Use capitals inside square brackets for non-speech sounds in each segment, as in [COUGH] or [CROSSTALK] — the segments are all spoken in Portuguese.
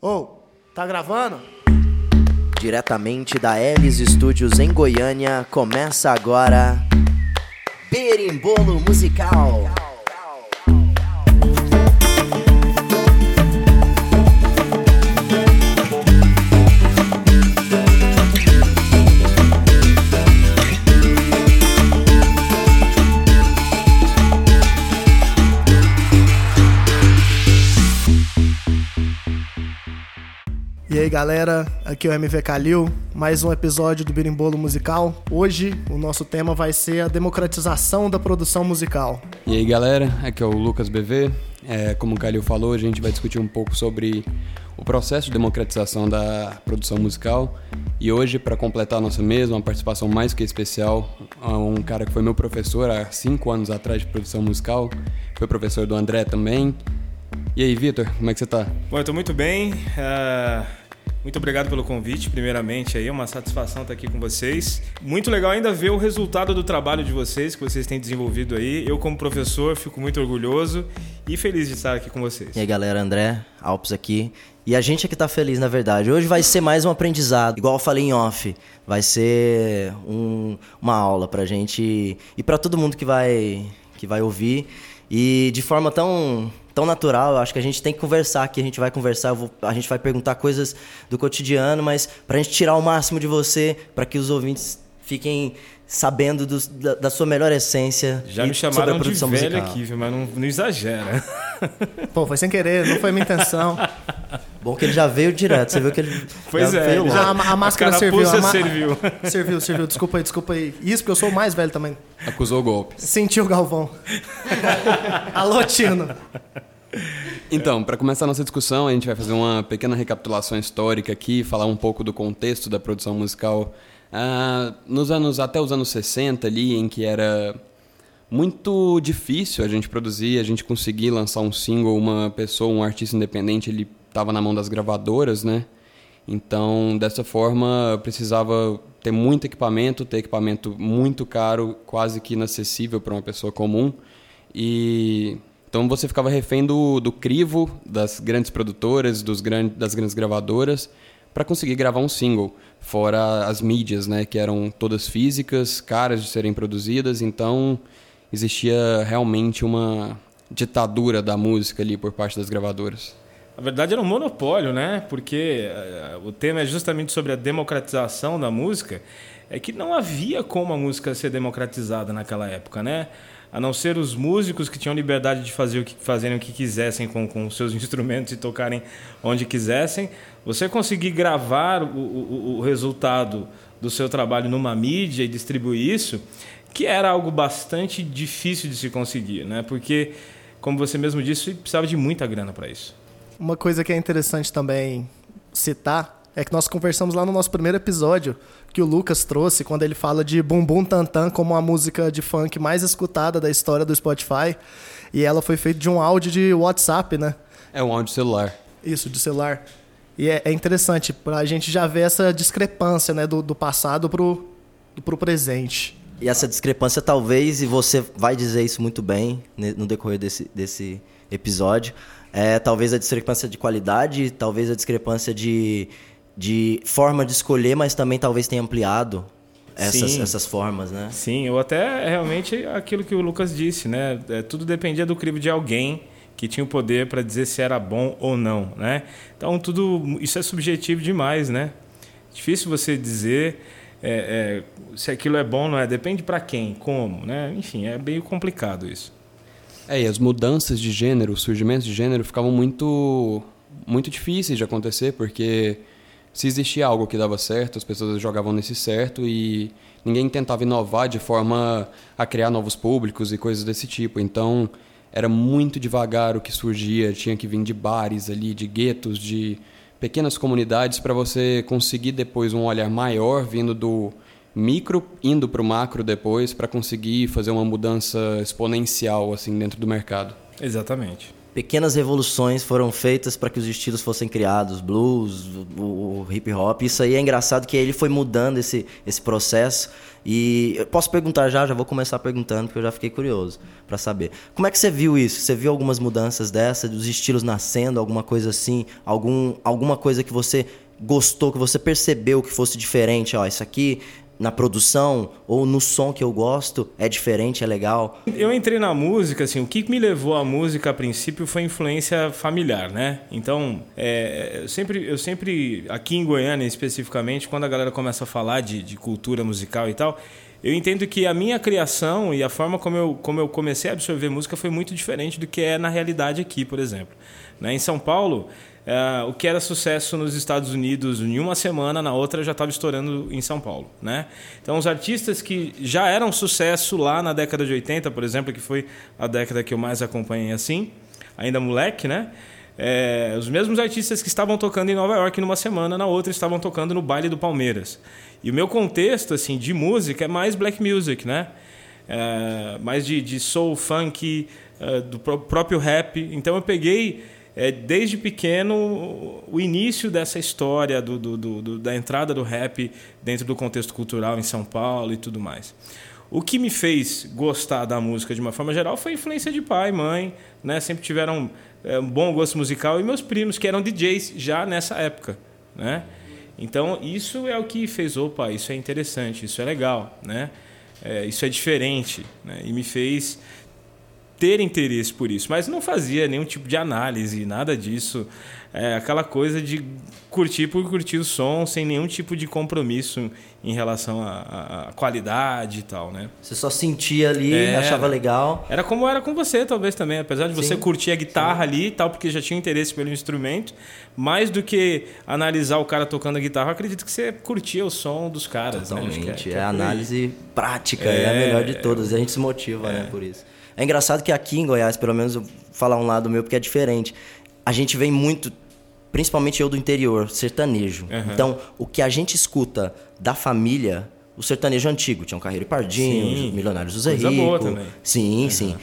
Ô, oh, tá gravando? Diretamente da Elis Studios em Goiânia, começa agora Berimbolo Musical. Aí galera, aqui é o MV Calil, mais um episódio do Birimbolo Musical. Hoje o nosso tema vai ser a democratização da produção musical. E aí galera, aqui é o Lucas BV. É, como o Calil falou, a gente vai discutir um pouco sobre o processo de democratização da produção musical. E hoje, para completar a nossa mesa, uma participação mais que especial, um cara que foi meu professor há cinco anos atrás de produção musical, foi professor do André também. E aí, Vitor, como é que você está? Bom, eu estou muito bem. Uh muito obrigado pelo convite, primeiramente aí, é uma satisfação estar aqui com vocês. Muito legal ainda ver o resultado do trabalho de vocês, que vocês têm desenvolvido aí. Eu, como professor, fico muito orgulhoso e feliz de estar aqui com vocês. E aí, galera, André, Alpes aqui. E a gente aqui tá feliz, na verdade. Hoje vai ser mais um aprendizado. Igual eu falei em off, vai ser um, uma aula pra gente e para todo mundo que vai, que vai ouvir. E de forma tão tão natural. Eu acho que a gente tem que conversar aqui, a gente vai conversar, vou, a gente vai perguntar coisas do cotidiano, mas para a gente tirar o máximo de você, para que os ouvintes fiquem sabendo do, da, da, sua melhor essência. Já me chamaram de velho musical. aqui, viu? mas não, não exagera. [LAUGHS] Pô, foi sem querer, não foi minha intenção. [LAUGHS] Bom que ele já veio direto, você viu que ele [LAUGHS] pois já é, veio já, a, a, máscara a serviu. A serviu. serviu, serviu. Desculpa aí, desculpa aí. Isso porque eu sou o mais velho também. Acusou o golpe. Sentiu o Galvão. Alô, Tino. Então, para começar a nossa discussão, a gente vai fazer uma pequena recapitulação histórica aqui, falar um pouco do contexto da produção musical ah, nos anos até os anos 60 ali, em que era muito difícil a gente produzir, a gente conseguir lançar um single, uma pessoa, um artista independente, ele estava na mão das gravadoras, né? Então, dessa forma, precisava ter muito equipamento, ter equipamento muito caro, quase que inacessível para uma pessoa comum. E então você ficava refém do, do crivo das grandes produtoras, dos gran, das grandes gravadoras, para conseguir gravar um single. Fora as mídias, né, que eram todas físicas, caras de serem produzidas. Então existia realmente uma ditadura da música ali por parte das gravadoras. Na verdade era um monopólio, né? Porque uh, o tema é justamente sobre a democratização da música. É que não havia como a música ser democratizada naquela época, né? A não ser os músicos que tinham liberdade de fazer o que, fazerem o que quisessem com, com seus [LAUGHS] instrumentos e tocarem onde quisessem, você conseguir gravar o, o, o resultado do seu trabalho numa mídia e distribuir isso, que era algo bastante difícil de se conseguir, né? Porque, como você mesmo disse, precisava de muita grana para isso. Uma coisa que é interessante também citar é que nós conversamos lá no nosso primeiro episódio que o Lucas trouxe quando ele fala de Bumbum Tantan como a música de funk mais escutada da história do Spotify. E ela foi feita de um áudio de WhatsApp, né? É um áudio celular. Isso, de celular. E é, é interessante, pra gente já ver essa discrepância né, do, do passado pro, pro presente. E essa discrepância, talvez, e você vai dizer isso muito bem no decorrer desse, desse episódio, é talvez a discrepância de qualidade, talvez a discrepância de de forma de escolher, mas também talvez tenha ampliado essas, essas formas, né? Sim, ou até realmente aquilo que o Lucas disse, né? É, tudo dependia do crivo de alguém que tinha o poder para dizer se era bom ou não, né? Então tudo isso é subjetivo demais, né? Difícil você dizer é, é, se aquilo é bom ou não é. Depende para quem, como, né? Enfim, é meio complicado isso. É, e as mudanças de gênero, os surgimentos de gênero ficavam muito muito difíceis de acontecer porque se existia algo que dava certo, as pessoas jogavam nesse certo e ninguém tentava inovar de forma a criar novos públicos e coisas desse tipo. Então, era muito devagar o que surgia, tinha que vir de bares ali, de guetos, de pequenas comunidades para você conseguir depois um olhar maior vindo do micro indo para o macro depois para conseguir fazer uma mudança exponencial assim dentro do mercado. Exatamente. Pequenas revoluções foram feitas para que os estilos fossem criados, blues, o, o hip hop. Isso aí é engraçado que ele foi mudando esse, esse processo. E eu posso perguntar já, já vou começar perguntando porque eu já fiquei curioso para saber. Como é que você viu isso? Você viu algumas mudanças dessa, dos estilos nascendo, alguma coisa assim, algum, alguma coisa que você gostou, que você percebeu que fosse diferente, ó, isso aqui na produção ou no som que eu gosto é diferente, é legal? Eu entrei na música, assim, o que me levou à música a princípio foi influência familiar, né? Então, é, eu, sempre, eu sempre, aqui em Goiânia especificamente, quando a galera começa a falar de, de cultura musical e tal, eu entendo que a minha criação e a forma como eu, como eu comecei a absorver música foi muito diferente do que é na realidade aqui, por exemplo. Né? Em São Paulo, é, o que era sucesso nos Estados Unidos em uma semana, na outra já estava estourando em São Paulo. Né? Então, os artistas que já eram sucesso lá na década de 80, por exemplo, que foi a década que eu mais acompanhei assim, ainda moleque, né? É, os mesmos artistas que estavam tocando em Nova York numa semana, na outra estavam tocando no baile do Palmeiras. E o meu contexto assim de música é mais black music, né? É, mais de, de soul, funk, é, do próprio rap. Então eu peguei é, desde pequeno o início dessa história do, do, do, da entrada do rap dentro do contexto cultural em São Paulo e tudo mais. O que me fez gostar da música de uma forma geral foi a influência de pai, mãe, né? Sempre tiveram é, um bom gosto musical e meus primos que eram DJs já nessa época, né? Então isso é o que fez, opa, isso é interessante, isso é legal, né? É, isso é diferente, né? E me fez ter interesse por isso, mas não fazia nenhum tipo de análise, nada disso. É aquela coisa de curtir por curtir o som, sem nenhum tipo de compromisso em relação à, qualidade e tal, né? Você só sentia ali, é, achava legal. Era como era com você, talvez também, apesar de você sim, curtir a guitarra sim. ali e tal, porque já tinha interesse pelo instrumento, mais do que analisar o cara tocando a guitarra, acredito que você curtia o som dos caras. Totalmente, né? é, é, a análise prática, é, é, a melhor de todas, a gente se motiva, né, por isso. É engraçado que aqui em Goiás, pelo menos eu vou falar um lado meu porque é diferente. A gente vem muito, principalmente eu do interior, sertanejo. Uhum. Então, o que a gente escuta da família, o sertanejo antigo, tinha um Carreiro e Pardinho, Milionários do Zé Rico. boa também. Sim, uhum. sim.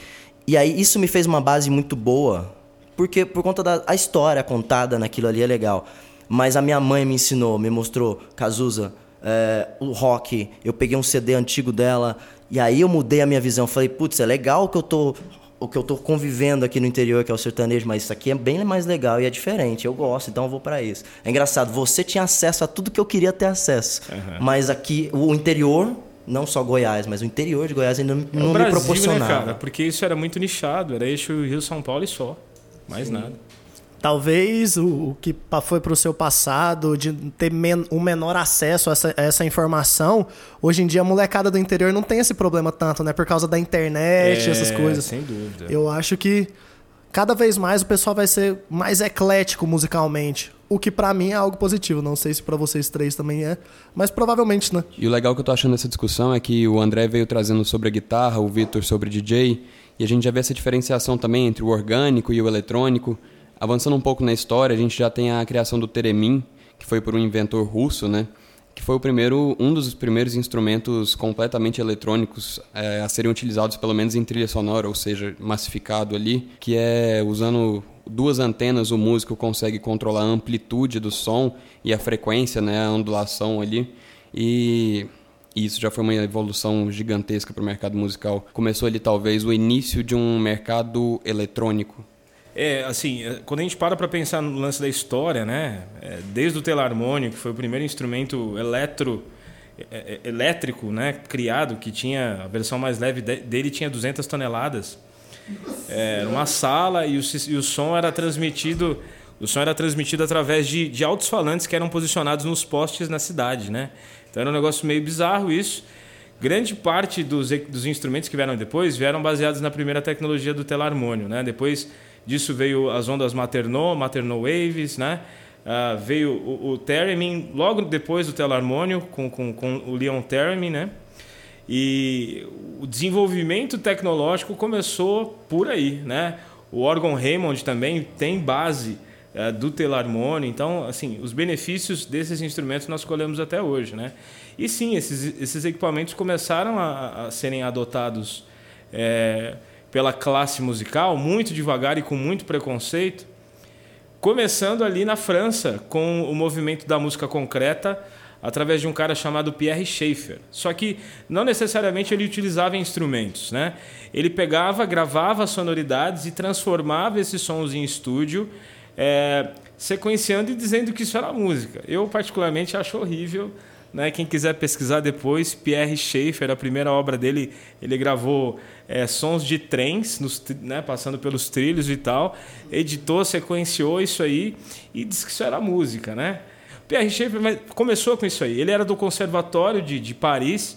E aí isso me fez uma base muito boa, porque por conta da a história contada naquilo ali é legal. Mas a minha mãe me ensinou, me mostrou Cazuza, é, o rock. Eu peguei um CD antigo dela e aí eu mudei a minha visão. Falei, putz, é legal o que eu tô o que eu tô convivendo aqui no interior, que é o sertanejo, mas isso aqui é bem mais legal e é diferente. Eu gosto, então eu vou para isso. É engraçado, você tinha acesso a tudo que eu queria ter acesso. Uhum. Mas aqui, o interior, não só Goiás, mas o interior de Goiás ainda não, não Brasil, me proporcionava. Né, cara? Porque isso era muito nichado, era eixo Rio-São Paulo e só. Mais Sim. nada. Talvez o, o que foi para o seu passado, de ter men um menor acesso a essa, a essa, informação, hoje em dia a molecada do interior não tem esse problema tanto, né? Por causa da internet, é, essas coisas. Sem dúvida. Eu acho que cada vez mais o pessoal vai ser mais eclético musicalmente. O que para mim é algo positivo. Não sei se para vocês três também é, mas provavelmente, né? E o legal que eu tô achando nessa discussão é que o André veio trazendo sobre a guitarra, o Vitor sobre DJ, e a gente já vê essa diferenciação também entre o orgânico e o eletrônico. Avançando um pouco na história, a gente já tem a criação do teremin, que foi por um inventor russo, né? que foi o primeiro, um dos primeiros instrumentos completamente eletrônicos é, a serem utilizados pelo menos em trilha sonora, ou seja, massificado ali, que é usando duas antenas o músico consegue controlar a amplitude do som e a frequência, né, a ondulação ali. E isso já foi uma evolução gigantesca para o mercado musical. Começou ali talvez o início de um mercado eletrônico é, assim, é, quando a gente para para pensar no lance da história, né? É, desde o telarmônio, que foi o primeiro instrumento eletro, é, é elétrico, né? Criado, que tinha a versão mais leve dele tinha 200 toneladas. Era uma sala e o, e o som era transmitido, o som era transmitido através de, de altos falantes que eram posicionados nos postes na cidade, né? Então era um negócio meio bizarro isso. Grande parte dos, dos instrumentos que vieram depois vieram baseados na primeira tecnologia do telarmônio, né? Depois Disso veio as ondas maternal, maternal waves, né? Uh, veio o, o theremin logo depois do telarmônio com, com, com o Leon Theremin, né? E o desenvolvimento tecnológico começou por aí, né? O órgão Raymond também tem base uh, do telarmônio, então, assim, os benefícios desses instrumentos nós colhemos até hoje, né? E sim, esses, esses equipamentos começaram a, a serem adotados é, pela classe musical, muito devagar e com muito preconceito, começando ali na França com o movimento da música concreta através de um cara chamado Pierre Schaeffer. Só que não necessariamente ele utilizava instrumentos, né? Ele pegava, gravava sonoridades e transformava esses sons em estúdio, é, sequenciando e dizendo que isso era música. Eu particularmente acho horrível. Né? Quem quiser pesquisar depois, Pierre Schaeffer, a primeira obra dele, ele gravou é, sons de trens, nos, né, passando pelos trilhos e tal, editou, sequenciou isso aí e disse que isso era música, né? Pierre Schaeffer começou com isso aí. Ele era do Conservatório de, de Paris.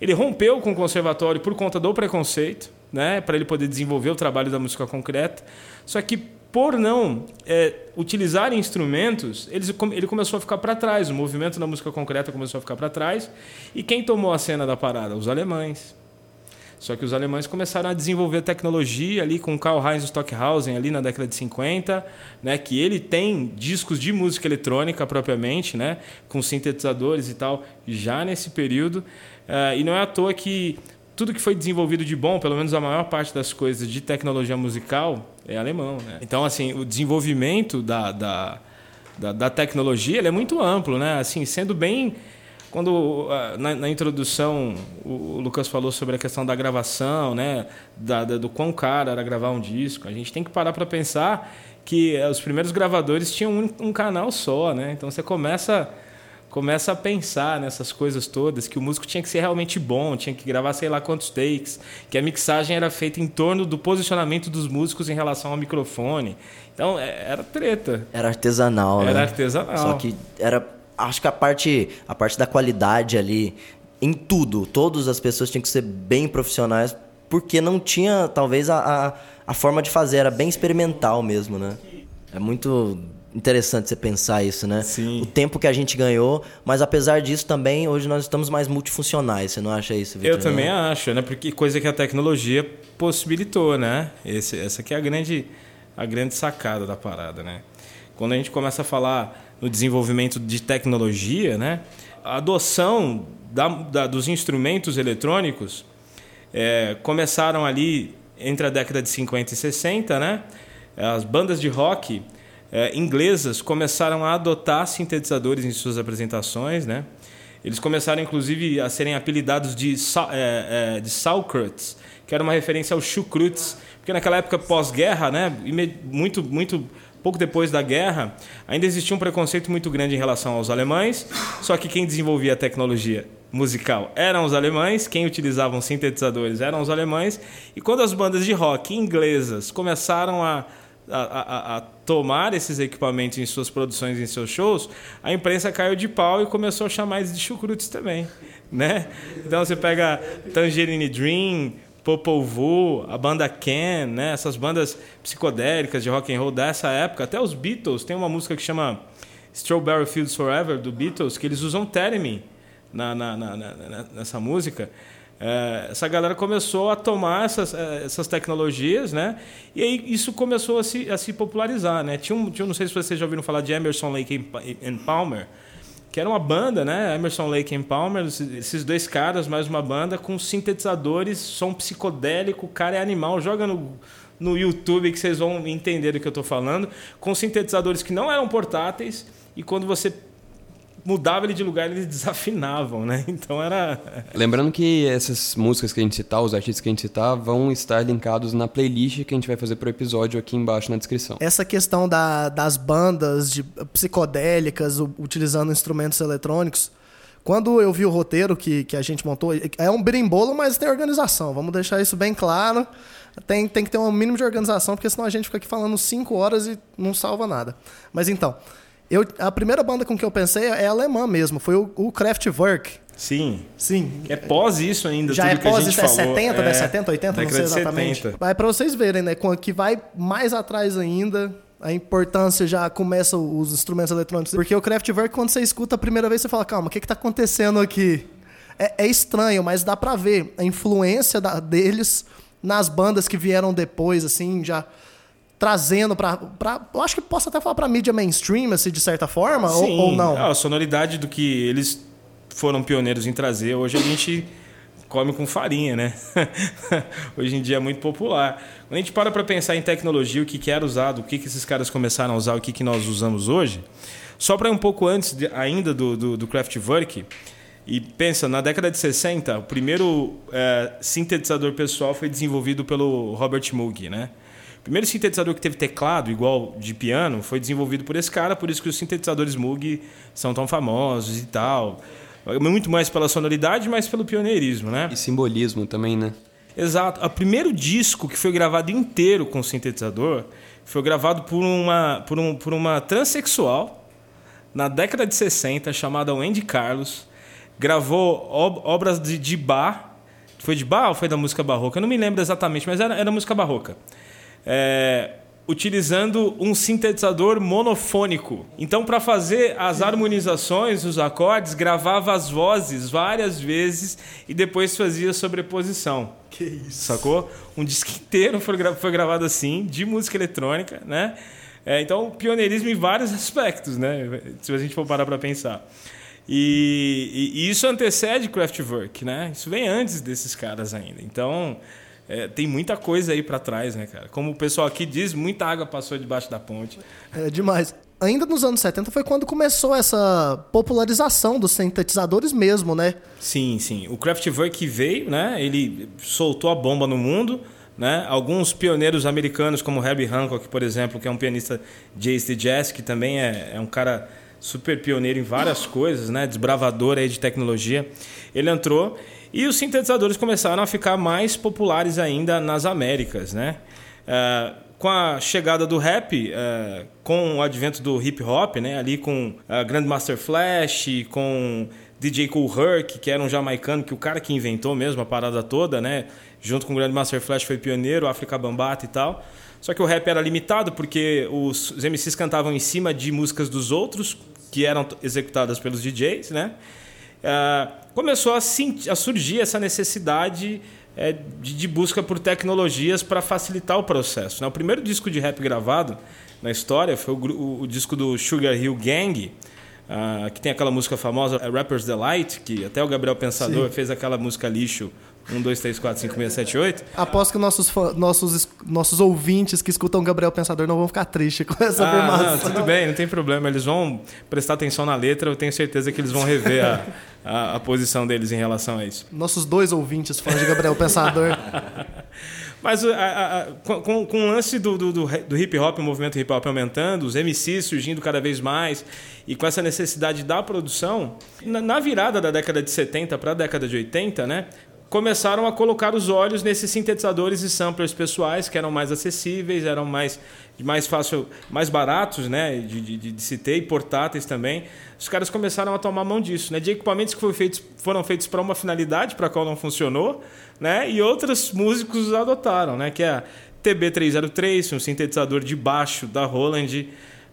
Ele rompeu com o conservatório por conta do preconceito, né, para ele poder desenvolver o trabalho da música concreta. Só que por não é, utilizar instrumentos, ele começou a ficar para trás. O movimento da música concreta começou a ficar para trás. E quem tomou a cena da parada? Os alemães. Só que os alemães começaram a desenvolver tecnologia ali com Karl-Heinz Stockhausen ali na década de 50, né, que ele tem discos de música eletrônica propriamente, né, com sintetizadores e tal, já nesse período. Uh, e não é à toa que tudo que foi desenvolvido de bom, pelo menos a maior parte das coisas de tecnologia musical, é alemão. Né? Então, assim, o desenvolvimento da, da, da, da tecnologia é muito amplo, né? Assim, sendo bem quando ah, na, na, introdução o Lucas falou sobre a questão da gravação, né, da, da, do quão caro era gravar um disco, a gente tem que parar para pensar que eh, os primeiros gravadores tinham um, um, canal só, né? Então você começa começa a pensar nessas coisas todas, que o músico tinha que ser realmente bom, tinha que gravar sei lá quantos takes, que a mixagem era feita em torno do posicionamento dos músicos em relação ao microfone. Então é, era treta. Era artesanal, Era né? artesanal. Só que era acho que a parte, a parte da qualidade ali, em tudo, todas as pessoas tinham que ser bem profissionais, porque não tinha, talvez, a, a, a forma de fazer, era bem experimental mesmo, né? É muito interessante você pensar isso, né? Sim. O tempo que a gente ganhou, mas apesar disso também, hoje nós estamos mais multifuncionais, você não acha isso, Victor? Eu também acho, né? Porque coisa que a tecnologia possibilitou, né? Esse, essa aqui é a grande, a grande sacada da parada, né? Quando a gente começa a falar no desenvolvimento de tecnologia, né? a adoção da, da, dos instrumentos eletrônicos é, começaram ali entre a década de 50 e 60, né? As bandas de rock é, inglesas começaram a adotar sintetizadores em suas apresentações, né? Eles começaram, inclusive, a serem apelidados de, é, é, de que era uma referência aos chucrutes, porque naquela época pós-guerra, né? Muito, muito pouco depois da guerra, ainda existia um preconceito muito grande em relação aos alemães, só que quem desenvolvia a tecnologia musical eram os alemães, quem utilizavam sintetizadores eram os alemães, e quando as bandas de rock inglesas começaram a, a, a, a tomar esses equipamentos em suas produções, em seus shows, a imprensa caiu de pau e começou a chamar eles de chucrutes também, né? Então você pega Tangerine Dream, Popol Vuh, a banda Ken, né? Essas bandas psicodélicas de rock and roll dessa época, até os Beatles, tem uma música que chama Strawberry Fields Forever do Beatles, que eles usam theremin na, na, na nessa música. É, essa galera começou a tomar essas, é, essas tecnologias, né? E aí isso começou a se, a se popularizar, né? Tinha um, tinha, não sei se vocês já ouviram falar de Emerson, Lake and Palmer, que era uma banda, né? Emerson Lake and Palmer, esses dois caras, mais uma banda com sintetizadores, som psicodélico, o cara é animal, joga no, no YouTube que vocês vão entender do que eu estou falando, com sintetizadores que não eram portáteis e quando você mudava ele de lugar, eles desafinavam, né? Então era. Lembrando que essas músicas que a gente citar, os artistas que a gente citar, vão estar linkados na playlist que a gente vai fazer pro episódio aqui embaixo na descrição. Essa questão da, das bandas de psicodélicas utilizando instrumentos eletrônicos. Quando eu vi o roteiro que, que a gente montou, é um berimbolo, mas tem organização. Vamos deixar isso bem claro. Tem, tem que ter um mínimo de organização, porque senão a gente fica aqui falando cinco horas e não salva nada. Mas então, eu, a primeira banda com que eu pensei é alemã mesmo, foi o, o Kraftwerk. Sim. Sim. É pós isso ainda, Já é pós isso, é falou. 70, é, 70, 80, não sei exatamente. 70. Mas para vocês verem, né, que vai mais atrás ainda, a importância já começa os instrumentos eletrônicos. Porque o Kraftwerk, quando você escuta a primeira vez, você fala, calma, o que está acontecendo aqui? É, é, estranho, mas dá para ver a influência da, deles nas bandas que vieram depois, assim, já trazendo para eu acho que posso até falar para mídia mainstream assim de certa forma Sim, ou, ou não a sonoridade do que eles foram pioneiros em trazer hoje a gente come com farinha, né? [LAUGHS] Hoje em dia é muito popular. Quando a gente para para pensar em tecnologia, o que, que era usado, o que, que esses caras começaram a usar, o que, que nós usamos hoje, só para um pouco antes de, ainda do, do, do Kraftwerk, e pensa, na década de 60, o primeiro é, sintetizador pessoal foi desenvolvido pelo Robert Moog, né? O primeiro sintetizador que teve teclado igual de piano foi desenvolvido por esse cara, por isso que os sintetizadores Moog são tão famosos e tal. Muito mais pela sonoridade, mas pelo pioneirismo, né? E simbolismo também, né? Exato. O primeiro disco que foi gravado inteiro com sintetizador foi gravado por uma, por um, por uma transexual na década de 60 chamada Wendy Carlos. Gravou ob obras de, de Bach. Foi de Bach ou foi da música barroca? Eu não me lembro exatamente, mas era, era música barroca é, utilizando um sintetizador monofônico. Então, para fazer as harmonizações, os acordes, gravava as vozes várias vezes e depois fazia sobreposição. Que isso. Sacou? Um disco inteiro foi, gra foi gravado assim, de música eletrônica, né? É, então, pioneirismo em vários aspectos, né? Se a gente for parar para pensar. E, e, e, isso antecede Kraftwerk, né? Isso vem antes desses caras ainda. Então, é, tem muita coisa aí para trás, né, cara? Como o pessoal aqui diz, muita água passou debaixo da ponte. É demais. Ainda nos anos 70 foi quando começou essa popularização dos sintetizadores mesmo, né? Sim, sim. O Kraftwerk veio, né? Ele soltou a bomba no mundo, né? Alguns pioneiros americanos, como Herbie Hancock, por exemplo, que é um pianista jazz de jazz, que também é, é um cara super pioneiro em várias coisas, né? Desbravador aí de tecnologia. Ele entrou e os sintetizadores começaram a ficar mais populares ainda nas Américas, né? Uh, com a chegada do rap, uh, com o advento do hip hop, né? Ali com uh, Grandmaster Flash, com DJ Cool Herc, que era um jamaicano, que o cara que inventou mesmo a parada toda, né? Junto com o Grandmaster Flash foi pioneiro, África Bambata e tal. Só que o rap era limitado porque os, os MCs cantavam em cima de músicas dos outros, que eram executadas pelos DJs, né? Uh, começou a, a surgir essa necessidade é, de, de, busca por tecnologias para facilitar o processo. Né? O primeiro disco de rap gravado na história foi o, o, o disco do Sugar Hill Gang, uh, que tem aquela música famosa, Rapper's Delight, que até o Gabriel Pensador Sim. fez aquela música lixo 1, 2, 3, 4, 5, 6, 7, 8. Aposto que nossos, nossos, nossos ouvintes que escutam Gabriel Pensador não vão ficar tristes com essa ah, afirmação. tudo bem, não tem problema. Eles vão prestar atenção na letra, eu tenho certeza que eles vão rever a, a, a posição deles em relação a isso. Nossos dois ouvintes fãs de Gabriel Pensador. [LAUGHS] Mas a, a, com, com, o lance do, do, do, hip hop, o movimento hip hop aumentando, os MCs surgindo cada vez mais, e com essa necessidade da produção, na, na virada da década de 70 para a década de 80, né, começaram a colocar os olhos nesses sintetizadores e samplers pessoais que eram mais acessíveis, eram mais mais fácil, mais baratos, né, de, de, de se ter e portáteis também. Os caras começaram a tomar mão disso, né, de equipamentos que foram feitos, foram feitos para uma finalidade para a qual não funcionou, né, e outros músicos adotaram, né, que é a TB303, um sintetizador de baixo da Roland,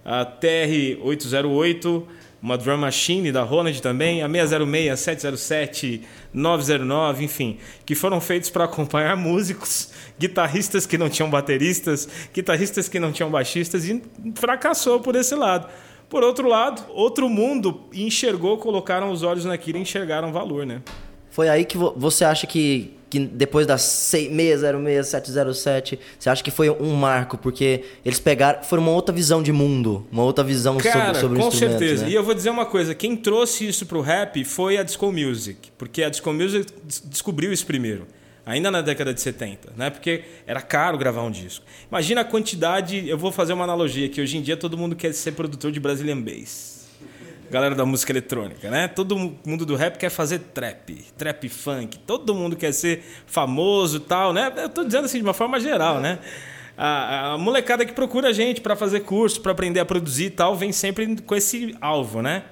a TR808 uma drum machine da Roland também, a 606, 707, 909, enfim, que foram feitos para acompanhar [LAUGHS] músicos, guitarristas que não tinham bateristas, guitarristas que não tinham baixistas e fracassou por esse lado. Por outro lado, outro mundo enxergou, colocaram os olhos naquilo e enxergaram valor, né? Foi aí que você acha que que depois da 606-707, você acha que foi um marco? Porque eles pegaram. Foi uma outra visão de mundo, uma outra visão Cara, sobre, sobre. Com certeza. Né? E eu vou dizer uma coisa: quem trouxe isso pro rap foi a Disco Music. Porque a Disco Music descobriu isso primeiro. Ainda na década de 70, né? Porque era caro gravar um disco. Imagina a quantidade. Eu vou fazer uma analogia que hoje em dia todo mundo quer ser produtor de Brazilian Bass galera da música eletrônica, né? Todo mundo do rap quer fazer trap, trap funk, todo mundo quer ser famoso tal, né? Eu tô dizendo assim de uma forma geral, né? A, a molecada que procura a gente para fazer curso, para aprender a produzir e tal, vem sempre com esse alvo, né?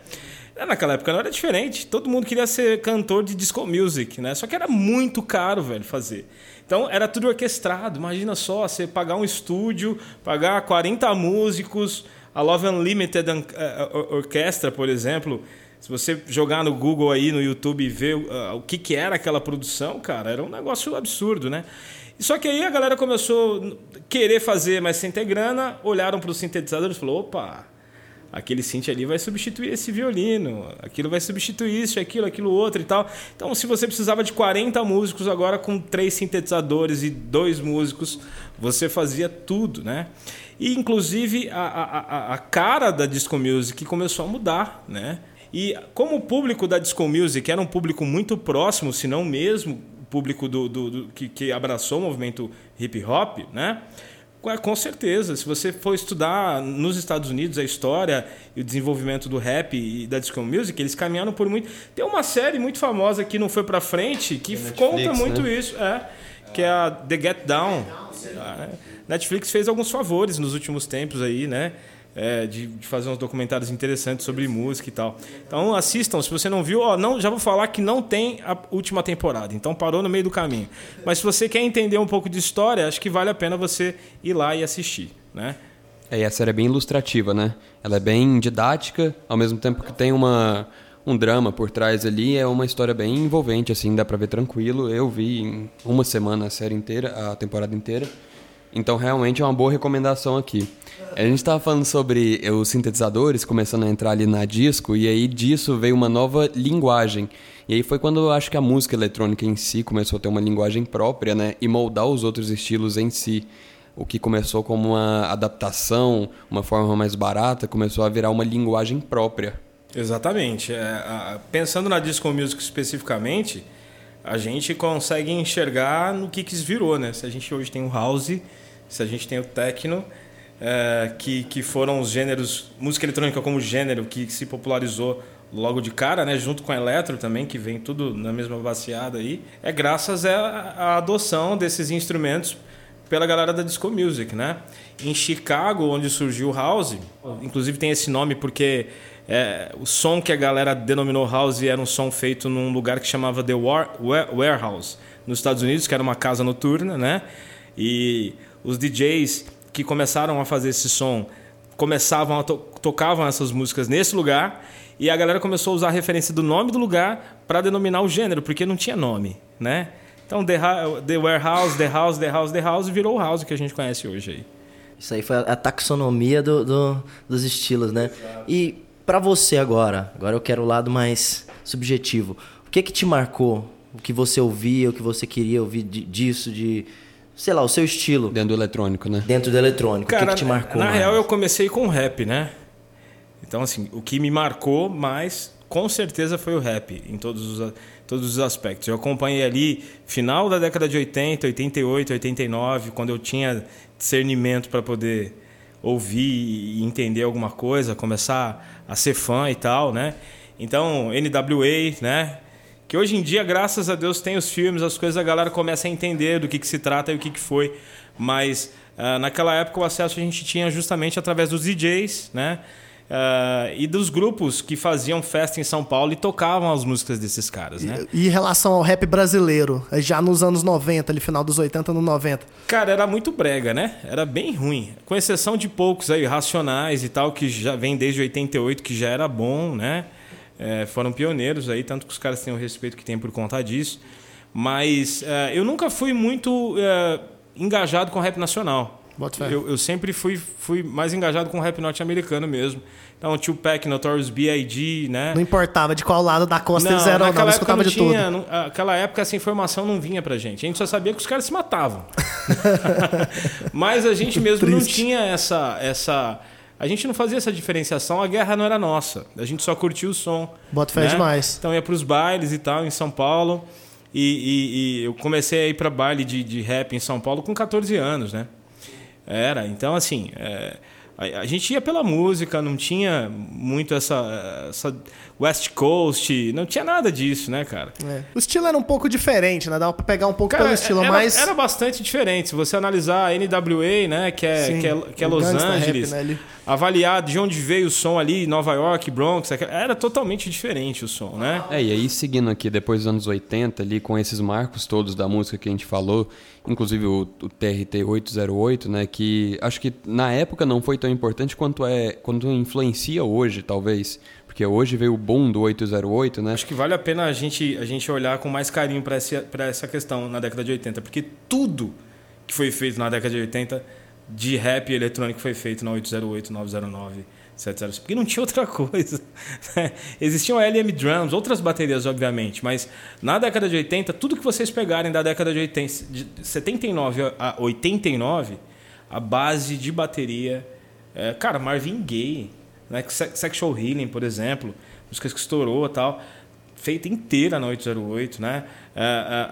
Naquela época não era diferente. Todo mundo queria ser cantor de disco music, né? Só que era muito caro, velho, fazer. Então era tudo orquestrado. Imagina só, você pagar um estúdio, pagar 40 músicos, a Love Unlimited eh, eh, Orquestra, por exemplo, se você jogar no Google aí, no YouTube e ver uh, o que, que era aquela produção, cara, era um negócio absurdo, né? Só que aí a galera começou a querer fazer, mas sem ter grana, olharam para os sintetizadores e falou, opa, aquele synth ali vai substituir esse violino, aquilo vai substituir isso, aquilo, aquilo outro e tal. Então, se você precisava de 40 músicos agora com três sintetizadores e dois músicos, você fazia tudo, né? E inclusive a, a, a cara da disco music começou a mudar, né? E como o público da disco music era um público muito próximo, se não mesmo público do, do, do que, que abraçou o movimento hip hop, né? Com certeza, se você for estudar nos Estados Unidos a história e o desenvolvimento do rap e da disco music, eles caminharam por muito. Tem uma série muito famosa que não foi para frente que Netflix, conta muito né? isso, é, que é a The Get Down. A Netflix fez alguns favores nos últimos tempos aí, né? é, de, de, fazer uns documentários interessantes sobre música e tal. Então assistam, se você não viu, ó, não, já vou falar que não tem a última temporada, então parou no meio do caminho. Mas se você quer entender um pouco de história, acho que vale a pena você ir lá e assistir, né? É, e a série é bem ilustrativa, né? Ela é bem didática, ao mesmo tempo que tem uma, um drama por trás ali, é uma história bem envolvente, assim, dá pra ver tranquilo. Eu vi em uma semana a série inteira, a temporada inteira. Então realmente é uma boa recomendação aqui. A gente estava falando sobre os sintetizadores começando a entrar ali na disco, e aí disso veio uma nova linguagem. E aí foi quando eu acho que a música eletrônica em si começou a ter uma linguagem própria, né? E moldar os outros estilos em si. O que começou como uma adaptação, uma forma mais barata, começou a virar uma linguagem própria. Exatamente. É, a, pensando na disco music especificamente, a gente consegue enxergar no que, que virou, né? Se a gente hoje tem o house, se a gente tem o techno, é, que, que foram os gêneros, música eletrônica como gênero que se popularizou logo de cara, né, junto com a eletro também, que vem tudo na mesma baseada aí, é graças à adoção desses instrumentos pela galera da disco music, né? Em Chicago, onde surgiu o house, inclusive tem esse nome porque é, o som que a galera denominou house era um som feito num lugar que chamava The War, Warehouse, nos Estados Unidos, que era uma casa noturna, né? E os DJs que começaram a fazer esse som começavam a to tocavam essas músicas nesse lugar e a galera começou a usar a referência do nome do lugar para denominar o gênero, porque não tinha nome, né? Então The, the Warehouse, The House, The House, The House virou o house que a gente conhece hoje aí. Isso aí foi a taxonomia do, do dos estilos, né? Exato. E para você agora, agora eu quero o lado mais subjetivo. O que que te marcou? O que você ouvia, o que você queria ouvir disso, de sei lá, o seu estilo. Dentro do eletrônico, né? Dentro do eletrônico. Cara, o que, que te marcou? Na mais? real, eu comecei com rap, né? Então, assim, o que me marcou mais, com certeza, foi o rap, em todos os, todos os aspectos. Eu acompanhei ali, final da década de 80, 88, 89, quando eu tinha discernimento para poder ouvir e entender alguma coisa, começar a ser fã e tal, né? Então, NWA, né? Que hoje em dia, graças a Deus, tem os filmes, as coisas, a galera começa a entender do que, que se trata e o que, que foi. Mas uh, naquela época o acesso a gente tinha justamente através dos DJs, né? Uh, e dos grupos que faziam festa em São Paulo e tocavam as músicas desses caras, né? E, e em relação ao rap brasileiro, já nos anos 90, ali final dos 80 no 90? Cara, era muito brega, né? Era bem ruim. Com exceção de poucos aí, Racionais e tal, que já vem desde 88, que já era bom, né? É, foram pioneiros aí, tanto que os caras têm o respeito que tem por conta disso. Mas é, eu nunca fui muito é, engajado com rap nacional. Eu, eu, sempre fui, fui mais engajado com rap norte-americano mesmo. Então, Tupac, Notorious B.I.G., né? Não importava de qual lado da costa não, eles eram, não. escutava não de tinha, tudo. Naquela época, essa informação não vinha pra gente. A gente só sabia que os caras se matavam. [LAUGHS] [LAUGHS] Mas a gente mesmo não tinha essa... essa a gente não fazia essa diferenciação, a guerra não era nossa. A gente só curtia o som. Bota fé né? demais. Então ia para os bailes e tal, em São Paulo. E, e, e eu comecei a ir para baile de, de, rap em São Paulo com 14 anos, né? Era, então assim, é, a, a, gente ia pela música, não tinha muito essa, essa West Coast, não tinha nada disso, né, cara? É. O estilo era um pouco diferente, né? Dava pra pegar um pouco cara, pelo estilo, era, mas. Era bastante diferente. Se você analisar a NWA, né, que é, Sim, que é, que é Los Angeles, rap, né, avaliar de onde veio o som ali, Nova York, Bronx, era totalmente diferente o som, né? É, e aí seguindo aqui, depois dos anos 80, ali, com esses marcos todos da música que a gente falou, inclusive o, o TRT 808, né, que acho que na época não foi tão importante quanto é quanto influencia hoje, talvez porque hoje veio o boom do 808, né? Acho que vale a pena a gente, a gente olhar com mais carinho para essa, questão na década de 80, porque tudo que foi feito na década de 80 de rap eletrônico foi feito na 808, 909, 705, porque não tinha outra [LAUGHS] coisa. Né? Existiam LM Drums, outras baterias, obviamente, mas na década de 80, tudo que vocês pegarem da década de 80, de 79 a 89, a base de bateria. É, cara, Marvin Gaye, né? Sexual Healing, por exemplo, músicas que estourou e tal, feita inteira na 808, né? É,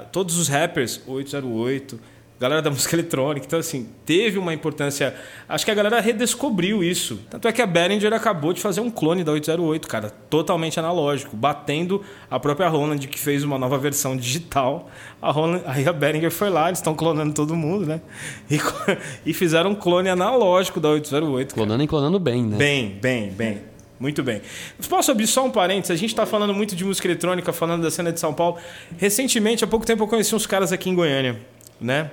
é, todos os rappers, 808 galera da [LAUGHS] música eletrônica. Então, assim, teve uma importância. Acho que a galera redescobriu isso. Tanto é que a Behringer acabou de fazer um clone da 808, cara, totalmente analógico, batendo a própria Roland, que fez uma nova versão digital. A Roland, [LAUGHS] aí a Behringer foi lá, eles estão clonando todo mundo, né? E, [LAUGHS] e, fizeram um clone analógico da 808. Clonando cara. e clonando bem, né? Bem, bem, bem. Muito bem. Posso abrir só um parênteses? A gente está falando muito de música eletrônica, falando da cena de São Paulo. Recentemente, há pouco tempo, eu conheci uns caras aqui em Goiânia, né?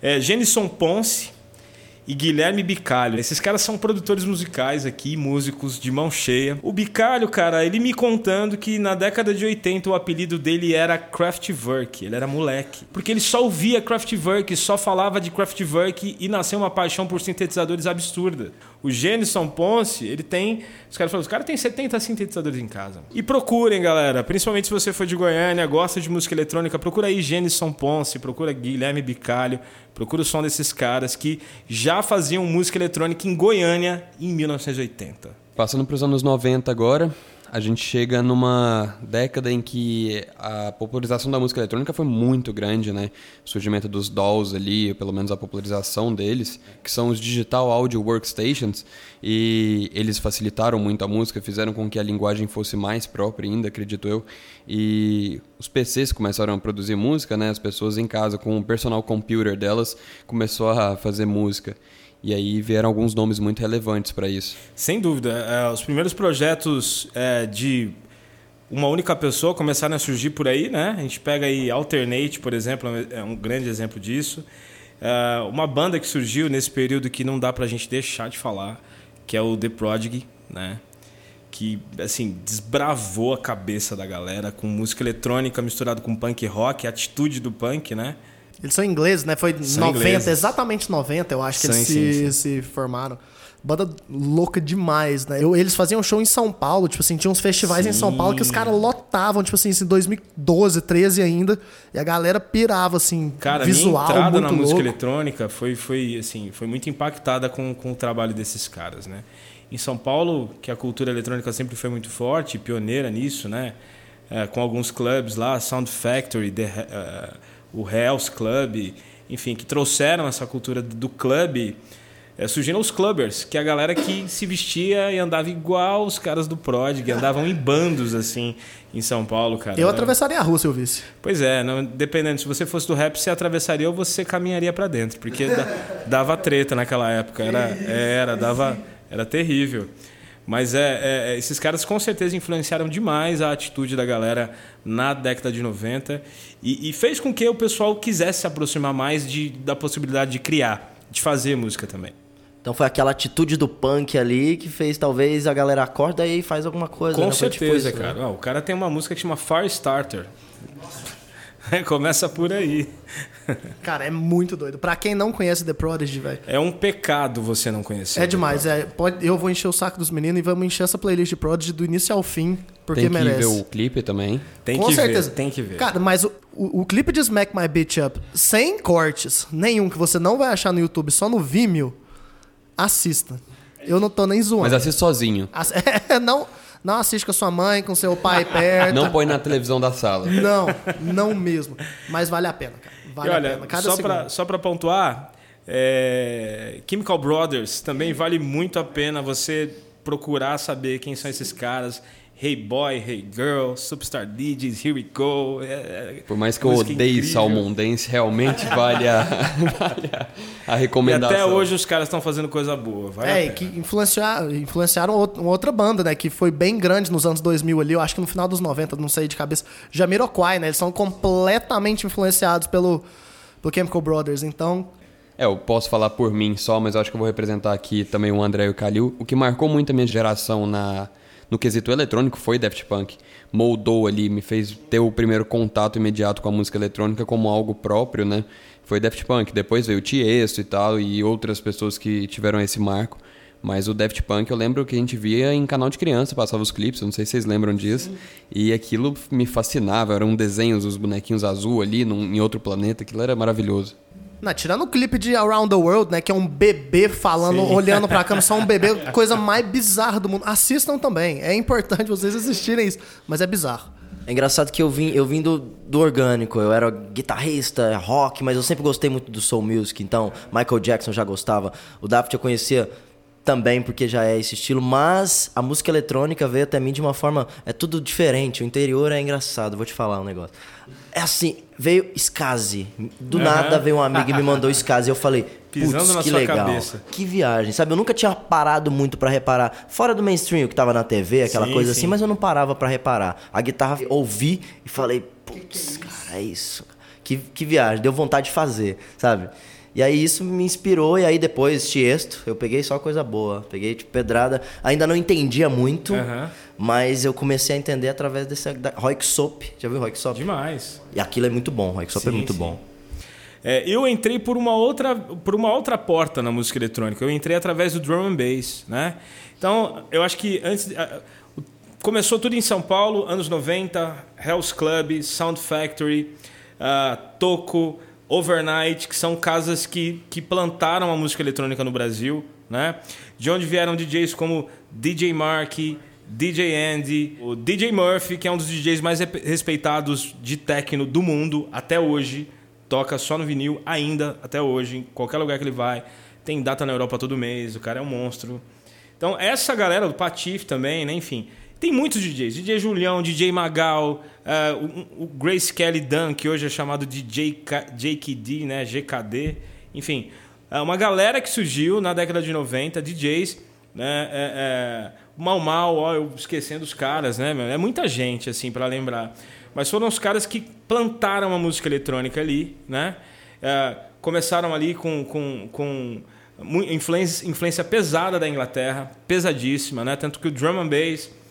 É, Genison Ponce e Guilherme Bicalho. Esses caras são produtores musicais aqui, músicos de mão cheia. O Bicalho, cara, ele me contando que na década de 80 o apelido dele era Kraftwerk, ele era moleque. Porque ele só ouvia Kraftwerk, só falava de Kraftwerk e nasceu uma paixão por sintetizadores absurda. O Genison Ponce, ele tem. Os caras falam, os caras têm 70 sintetizadores em casa. E procurem, galera. Principalmente se você for de Goiânia, gosta de música eletrônica, procura aí Genison Ponce, procura Guilherme Bicalho, procura o som desses caras que já faziam música eletrônica em Goiânia em 1980. Passando para os anos 90 agora, a gente chega numa década em que a popularização da música eletrônica foi muito grande, né? O surgimento dos DAWs ali, pelo menos a popularização deles, que são os Digital Audio Workstations, e eles facilitaram muito a música, fizeram com que a linguagem fosse mais própria ainda, acredito eu. E os PCs começaram a produzir música, né? As pessoas em casa com o personal computer delas começou a fazer música. E aí vieram alguns nomes muito relevantes para isso. Sem dúvida. É, os primeiros projetos é, de uma única pessoa começaram a surgir por aí, né? A gente pega aí Alternate, por exemplo, é um grande exemplo disso. É, uma banda que surgiu nesse período que não dá para a gente deixar de falar, que é o The Prodigy, né? Que, assim, desbravou a cabeça da galera com música eletrônica misturada com punk rock, a atitude do punk, né? Eles são ingleses, né? Foi são 90, ingleses. exatamente 90, eu acho que eles sim, se, sim. se formaram. Banda louca demais, né? Eu, eles faziam show em São Paulo, tipo assim, tinha uns festivais em São Paulo que os caras lotavam, tipo assim, em 2012, 13 ainda, e a galera pirava, assim, cara, visual, minha entrada na louco. música eletrônica foi, foi, assim, foi muito impactada com, com o trabalho desses caras, né? Em São Paulo, que a cultura eletrônica sempre foi muito forte, pioneira nisso, né? É, com alguns clubes lá, Sound Factory, The, uh, o Hells Club, enfim, que trouxeram essa cultura do clube. É, surgiram os clubbers, que é a galera que se vestia e andava igual os caras do Prodigy, andavam em bandos, assim, em São Paulo, cara. Eu atravessaria a rua se eu visse. Pois é, não, dependendo, se você fosse do rap, você atravessaria ou você caminharia para dentro, porque [LAUGHS] dava treta naquela época, era, era, dava, era terrível. Mas é, é, é, esses caras com certeza influenciaram demais a atitude da galera na década de 90 e, e, fez com que o pessoal quisesse se aproximar mais de, da possibilidade de criar, de fazer música também. Então foi aquela atitude do punk ali que fez talvez a galera acorda e faz alguma coisa. Com né? certeza, tipo isso, cara. Né? o cara tem uma música que chama Fire Starter. [LAUGHS] Começa por aí. [LAUGHS] Cara, é muito doido. Pra quem não conhece The Prodigy, velho. É um pecado você não conhecer. É demais. É, pode, eu vou encher o saco dos meninos e vamos encher essa playlist de Prodigy do início ao fim, porque tem que merece. ver o clipe também. Tem Com que certeza. ver. Tem que ver. Cara, mas o, o, o, clipe de Smack My Bitch Up, sem cortes, nenhum que você não vai achar no YouTube, só no Vimeo, assista. Eu não tô nem zoando. Mas assista sozinho. [LAUGHS] É, não... Não assiste com a sua mãe, com seu pai [LAUGHS] perto. Não põe na televisão da sala. Não, não mesmo. Mas vale a pena, cara. Vale e olha, a pena. Cada só para só para pontuar, é, Chemical Brothers também vale muito a pena você procurar saber quem são esses caras. Hey Boy, Hey Girl, Superstar DJs, Here We Go. É, é Por mais que eu odeie Salmondense, realmente vale a, [LAUGHS] vale a, a, recomendação. E até hoje os caras estão fazendo coisa boa. Vale é, que influenciaram, influenciaram uma outra banda, né? Que foi bem grande nos anos 2000 ali, eu acho que no final dos 90, não sei de cabeça. Jamiroquai, né? Eles são completamente influenciados pelo, pelo Chemical Brothers, então... É, eu posso falar por mim só, mas eu acho que eu vou representar aqui também o André e o Calil. O que marcou muito a minha geração na no quesito eletrônico foi Daft Punk. Moldou ali, me fez ter o primeiro contato imediato com a música eletrônica como algo próprio, né? Foi Daft Punk. Depois veio o Tiesto e tal, e outras pessoas que tiveram esse marco. Mas o Daft Punk eu lembro que a gente via em canal de criança, passava os clipes, não sei se vocês lembram disso. Sim. E aquilo me fascinava, eram desenhos dos bonequinhos azul ali num, em outro planeta, aquilo era maravilhoso. Não, tirando o clipe de Around the World, né? Que é um bebê falando, Sim. olhando pra câmera, só um bebê, [LAUGHS] coisa mais bizarra do mundo. Assistam também. É importante vocês assistirem isso, mas é bizarro. É engraçado que eu vim, eu vim do, do orgânico, eu era guitarrista, rock, mas eu sempre gostei muito do soul music, então Michael Jackson já gostava. O Daft eu conhecia também porque já é esse estilo, mas a música eletrônica veio até mim de uma forma é tudo diferente. O interior é engraçado, vou te falar um negócio. É assim, veio Skazi. Do uhum. nada veio um amigo e me mandou [LAUGHS] Skazi. Eu falei, putz, que legal. Cabeça. Que viagem, sabe? Eu nunca tinha parado muito para reparar. Fora do mainstream, que tava na TV, aquela sim, coisa assim, sim. assim, mas eu não parava para reparar. A guitarra, ouvi e falei, putz, cara, é isso. Que, que viagem, deu vontade de fazer, sabe? E aí isso me inspirou, e aí depois, Tiesto, eu peguei só coisa boa. Peguei, tipo, pedrada. Ainda não entendia muito, uhum. mas eu comecei a entender através desse... Da, Roik Soap. Já viu Roik Soap? Demais. E aquilo é muito bom, Roik Soap é muito sim. bom. É, eu entrei por uma, outra, por uma outra porta na música eletrônica. Eu entrei através do drum and bass, né? Então, eu acho que antes... Começou tudo em São Paulo, anos 90, Hell's Club, Sound Factory, uh, Toco... Overnight, que são casas que, que plantaram a música eletrônica no Brasil, né? De onde vieram DJs como DJ Mark, DJ Andy, o DJ Murphy, que é um dos DJs mais respeitados de techno do mundo até hoje, toca só no vinil ainda até hoje, em qualquer lugar que ele vai. Tem data na Europa todo mês, o cara é um monstro. Então, essa galera do Patife também, né? Enfim, tem muitos DJs. DJ Julião, DJ Magal, uh, o, o, Grace Kelly Dunn, que hoje é chamado de JKD, né? GKD. Enfim, é uma galera que surgiu na década de 90, DJs. Né? É, é, mal Mal, ó, eu esquecendo os caras, né? É muita gente, assim, para lembrar. Mas foram os caras que plantaram a música eletrônica ali, né? É, começaram ali com, com, com influência, influência pesada da Inglaterra, pesadíssima, né? Tanto que o drum and bass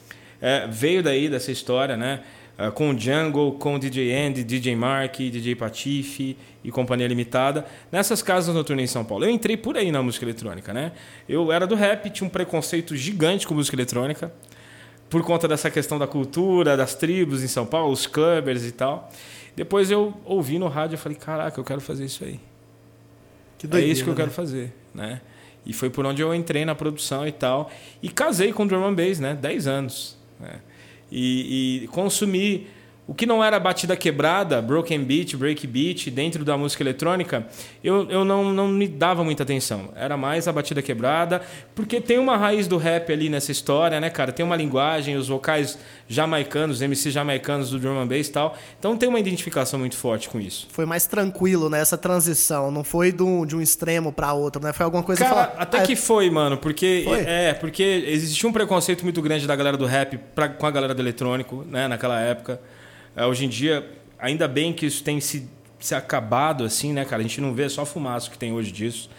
é, veio daí dessa história, né? É, com o Jungle, com o DJ Andy, DJ Mark, DJ Patife e Companhia Limitada, nessas casas noturnas em São Paulo. Eu entrei por aí na música eletrônica, né? Eu era do rap, tinha um preconceito gigante com música eletrônica, por conta dessa questão da cultura, das tribos em São Paulo, os clubbers e tal. Depois eu ouvi no rádio e falei, caraca, eu quero fazer isso aí. Doideira, é isso que eu né? quero fazer, né? E foi por onde eu entrei na produção e tal. E casei com drum and bass, né? 10 anos. Né? E, e consumir o que não era batida quebrada, broken beat, break beat, dentro da música eletrônica, eu, eu não, não me dava muita atenção. Era mais a batida quebrada, porque tem uma raiz do rap ali nessa história, né, cara? Tem uma linguagem, os vocais jamaicanos, MCs jamaicanos do drum and bass e tal. Então tem uma identificação muito forte com isso. Foi mais tranquilo né, transição, não foi do, de um extremo para outro, né? Foi alguma coisa Cara, fala... até ah, que foi, mano, porque foi? é, porque existia um preconceito muito grande da galera do rap pra, com a galera do eletrônico, né, naquela época. É, hoje em dia, ainda bem que isso tem se, se acabado assim, né, cara? A gente não vê só fumaça que tem hoje disso.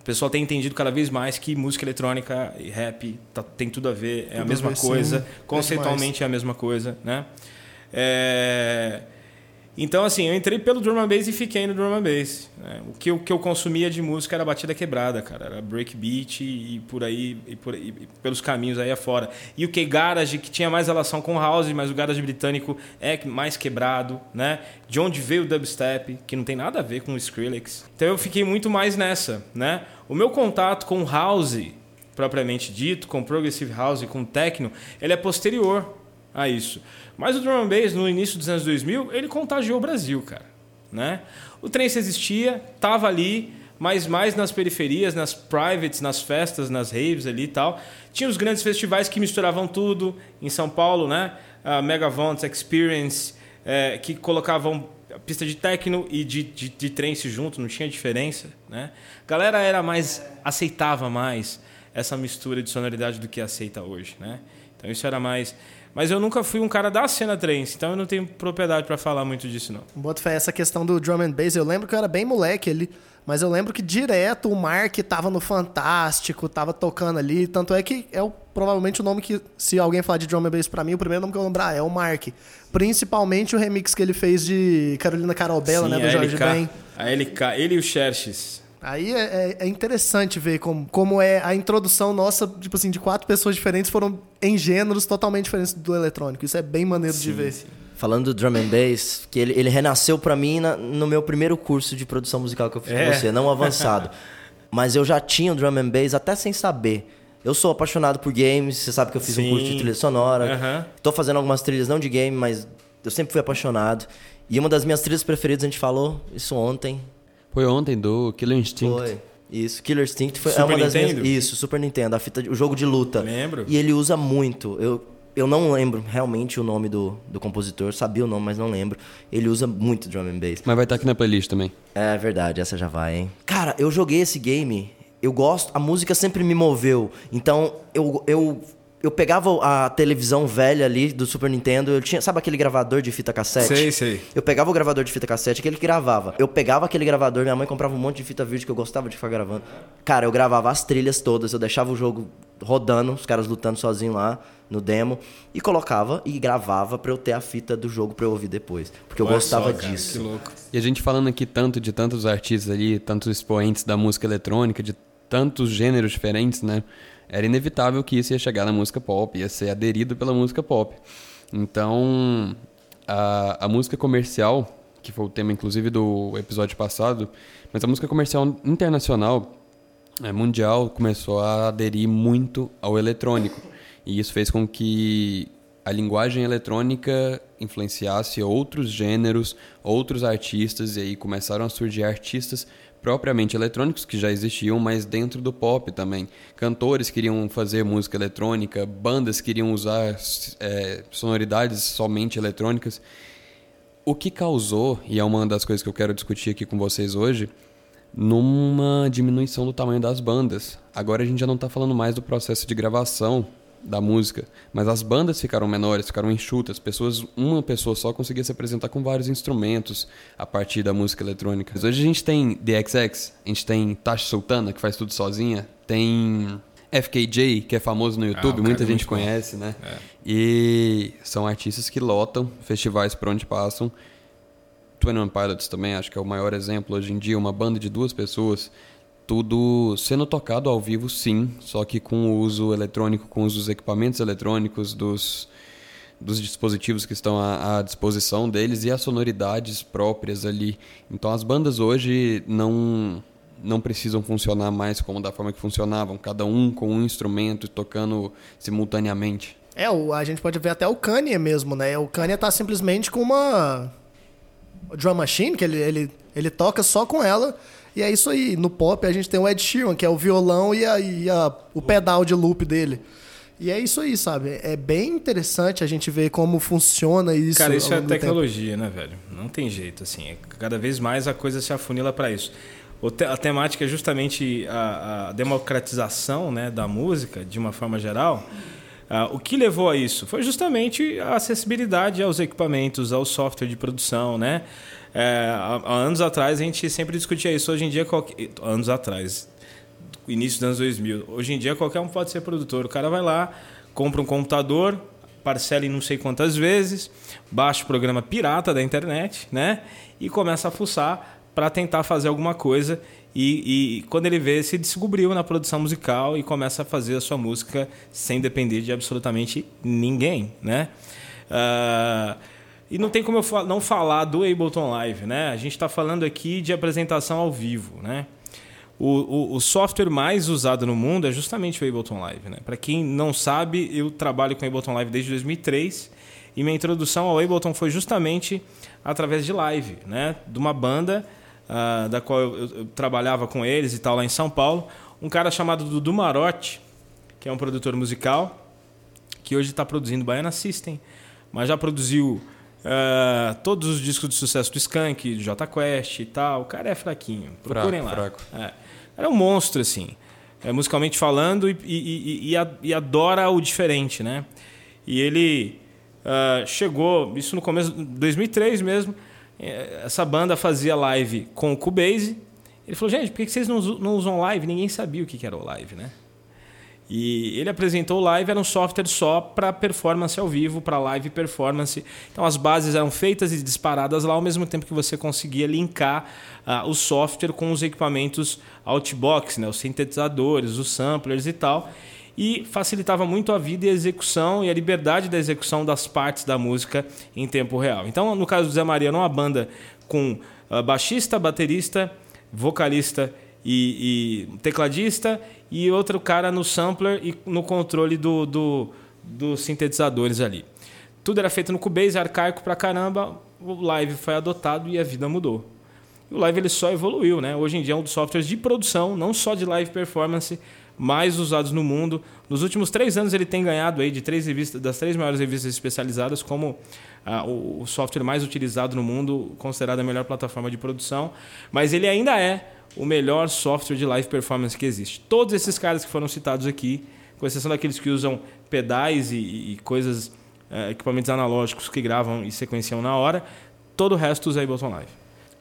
O pessoal tem entendido cada vez mais que música eletrônica e rap tá, tem tudo a ver, é tudo a mesma coisa, conceitualmente é a mesma coisa, né? É... Então, assim, eu entrei pelo drum and bass e fiquei no drum and bass. Né? O, que eu, que eu consumia de música era batida quebrada, cara. Era breakbeat e, e por aí, e por aí, e pelos caminhos aí afora. E o que garage, que tinha mais relação com house, mas o garage britânico é mais quebrado, né? De onde veio o dubstep, que não tem nada a ver com o Skrillex. Então eu fiquei muito mais nessa, né? O meu contato com house, propriamente dito, com progressive house, com techno, ele é posterior a isso. Mas o drum and bass, no início dos anos 2000, ele contagiou o Brasil, cara. Né? O trance existia, tava ali, mas mais nas periferias, nas privates, nas festas, nas raves ali e tal. Tinha os grandes festivais que misturavam tudo, em São Paulo, né? A Megavons, Experience, é, que colocavam pista de techno e de, de, de trance junto, não tinha diferença, né? Galera era mais, aceitava mais essa mistura de sonoridade do que aceita hoje, né? Então isso era mais... Mas eu nunca fui um cara da cena trance, então eu não tenho propriedade para falar muito disso, não. Bota fé, essa questão do drum and bass, eu lembro que eu era bem moleque ali, mas eu lembro que direto o Mark tava no Fantástico, tava tocando ali, tanto é que é o, provavelmente o nome que, se alguém falar de drum and bass pra mim, o primeiro nome que eu vou lembrar é o Mark. Principalmente o remix que ele fez de Carolina Carol Bela, Sim, né, do Jorge Ben. A LK, ele e o Xerxes. Aí é, é- é interessante ver como, como é a introdução nossa, tipo assim, de quatro pessoas diferentes foram em gêneros totalmente diferentes do eletrônico. Isso é bem maneiro de ver. Falando do drum and bass, que ele, ele renasceu pra mim na- no meu primeiro curso de produção musical que eu fiz É. com você, não avançado. [LAUGHS] Mas eu já tinha o drum and bass até sem saber. Eu sou apaixonado por games, você sabe que eu fiz Sim. um curso de trilha sonora. Aham. Tô fazendo algumas trilhas não de game, mas eu sempre fui apaixonado. E uma das minhas trilhas preferidas, a gente falou isso ontem, Foi ontem do Killer Instinct. foi. Isso, Killer Instinct foi é Super uma das Nintendo? minhas. Isso, Super Nintendo, a fita, de- o jogo de luta. Lembro. E ele usa muito. Eu, eu não lembro realmente o nome do, do compositor, sabia o nome, mas não lembro. Ele usa muito drum and bass. Mas vai estar aqui na playlist também. É verdade, essa já vai, hein? Cara, eu joguei esse game, eu gosto, a música sempre me moveu. Então, eu, eu, eu pegava a televisão velha ali do Super Nintendo, eu tinha, sabe aquele gravador de fita cassete? Sei, sei. Eu pegava o gravador de fita cassete, aquele que gravava. Eu pegava aquele gravador, minha mãe comprava um monte de fita vídeo que eu gostava de ficar gravando. Cara, eu gravava as trilhas todas, eu deixava o jogo rodando, os caras lutando sozinho lá no demo, e colocava e gravava pra eu ter a fita do jogo pra eu ouvir depois. Porque eu Olha gostava só, cara, disso. Que louco. E a gente falando aqui tanto de tantos artistas ali, tantos expoentes da música eletrônica, de tantos gêneros diferentes, né? Era inevitável que isso ia chegar na música pop, ia ser aderido pela música pop. Então, a, a música comercial, que foi o tema inclusive do episódio passado, mas a música comercial internacional, é, mundial, começou a aderir muito ao eletrônico. E isso fez com que a linguagem eletrônica influenciasse outros gêneros, outros artistas, e aí começaram a surgir artistas propriamente eletrônicos que já existiam, mas dentro do pop também. Cantores queriam fazer música eletrônica, bandas queriam usar é, sonoridades somente eletrônicas. O que causou, e é uma das coisas que eu quero discutir aqui com vocês hoje, numa diminuição do tamanho das bandas. Agora a gente já não está falando mais do processo de gravação da música, mas as bandas ficaram menores, ficaram enxutas. Pessoas, uma pessoa só conseguia se apresentar com vários instrumentos a partir da música eletrônica. Mas hoje a gente tem DXX, a gente tem Tasha Sultana que faz tudo sozinha, tem FKJ que é famoso no YouTube, o cara muita é gente bom. conhece, né? E são artistas que lotam festivais por onde passam. 21 Pilots também, acho que é o maior exemplo hoje em dia, uma banda de duas pessoas, tudo sendo tocado ao vivo, sim, só que com o uso eletrônico, com os equipamentos eletrônicos, dos, dos dispositivos que estão à, à disposição deles e as sonoridades próprias ali. Então as bandas hoje não não precisam funcionar mais como da forma que funcionavam, cada um com um instrumento tocando simultaneamente. É, a gente pode ver até o Kanye mesmo, né? O Kanye tá simplesmente com uma drum machine, que ele, ele, ele toca só com ela. E é isso aí. No pop a gente tem o Ed Sheeran, que é o violão e, a, e a- o pedal de loop dele. E é isso aí, sabe? É bem interessante a gente ver como funciona isso. Cara, isso é tempo. tecnologia, né, velho? Não tem jeito, assim. É- Cada vez mais a coisa se afunila para isso. A temática é justamente a, a democratização né, da música, de uma forma geral. Ah, o que levou a isso? Foi justamente a acessibilidade aos equipamentos, ao software de produção, né? É, há, há anos atrás a gente sempre discutia isso. Hoje em dia, qualquer... anos atrás, início dos anos 2000. Hoje em dia qualquer um pode ser produtor. O cara vai lá, compra um computador, parcela em não sei quantas vezes, baixa o programa pirata da internet, né? E começa a fuçar para tentar fazer alguma coisa. E, e quando ele vê, se descobriu na produção musical e começa a fazer a sua música sem depender de absolutamente ninguém, né? Ah, e não tem como eu não falar do Ableton Live, né? A gente está falando aqui de apresentação ao vivo, né? O, o, o software mais usado no mundo é justamente o Ableton Live. Né? Para quem não sabe, eu trabalho com Ableton Live desde 2003 e minha introdução ao Ableton foi justamente através de live, né? de uma banda ah, da qual eu- eu trabalhava com eles e tal lá em São Paulo. Um cara chamado Dudu Marotti, que é um produtor musical, que hoje está produzindo Baiana System, mas já produziu ah, todos os discos de sucesso do Skank, do J Quest e tal. O cara é fraquinho. Procurem lá. fraco. É. Era um monstro, assim. É, musicalmente falando e, e- e- e adora o diferente, né? E ele ah, chegou, isso no começo de 2003 mesmo, eh, essa banda fazia live com o Cubase. Ele falou, gente, por que vocês não usam live? Ninguém sabia o que era o live, né? E ele apresentou o Live, era um software só para performance ao vivo, para live performance. Então as bases eram feitas e disparadas lá ao mesmo tempo que você conseguia linkar uh, o software com os equipamentos outbox, né, os sintetizadores, os samplers e tal. E facilitava muito a vida e a execução e a liberdade da execução das partes da música em tempo real. Então, no caso do Zé Maria, era uma banda com uh, baixista, baterista, vocalista e, e tecladista e outro cara no sampler e no controle do, do, dos sintetizadores ali. Tudo era feito no Cubase, arcaico pra caramba. O Live foi adotado e a vida mudou. E o Live ele só evoluiu, né? Hoje em dia é um dos softwares de produção, não só de live performance, mais usados no mundo. Nos últimos três anos ele tem ganhado aí de três revistas, das três maiores revistas especializadas como ah, o, o software mais utilizado no mundo, considerado a melhor plataforma de produção. Mas ele ainda é o melhor software de live performance que existe. Todos esses caras que foram citados aqui, com exceção daqueles que usam pedais e, e coisas, é, equipamentos analógicos que gravam e sequenciam na hora, todo o resto usa Ableton Live.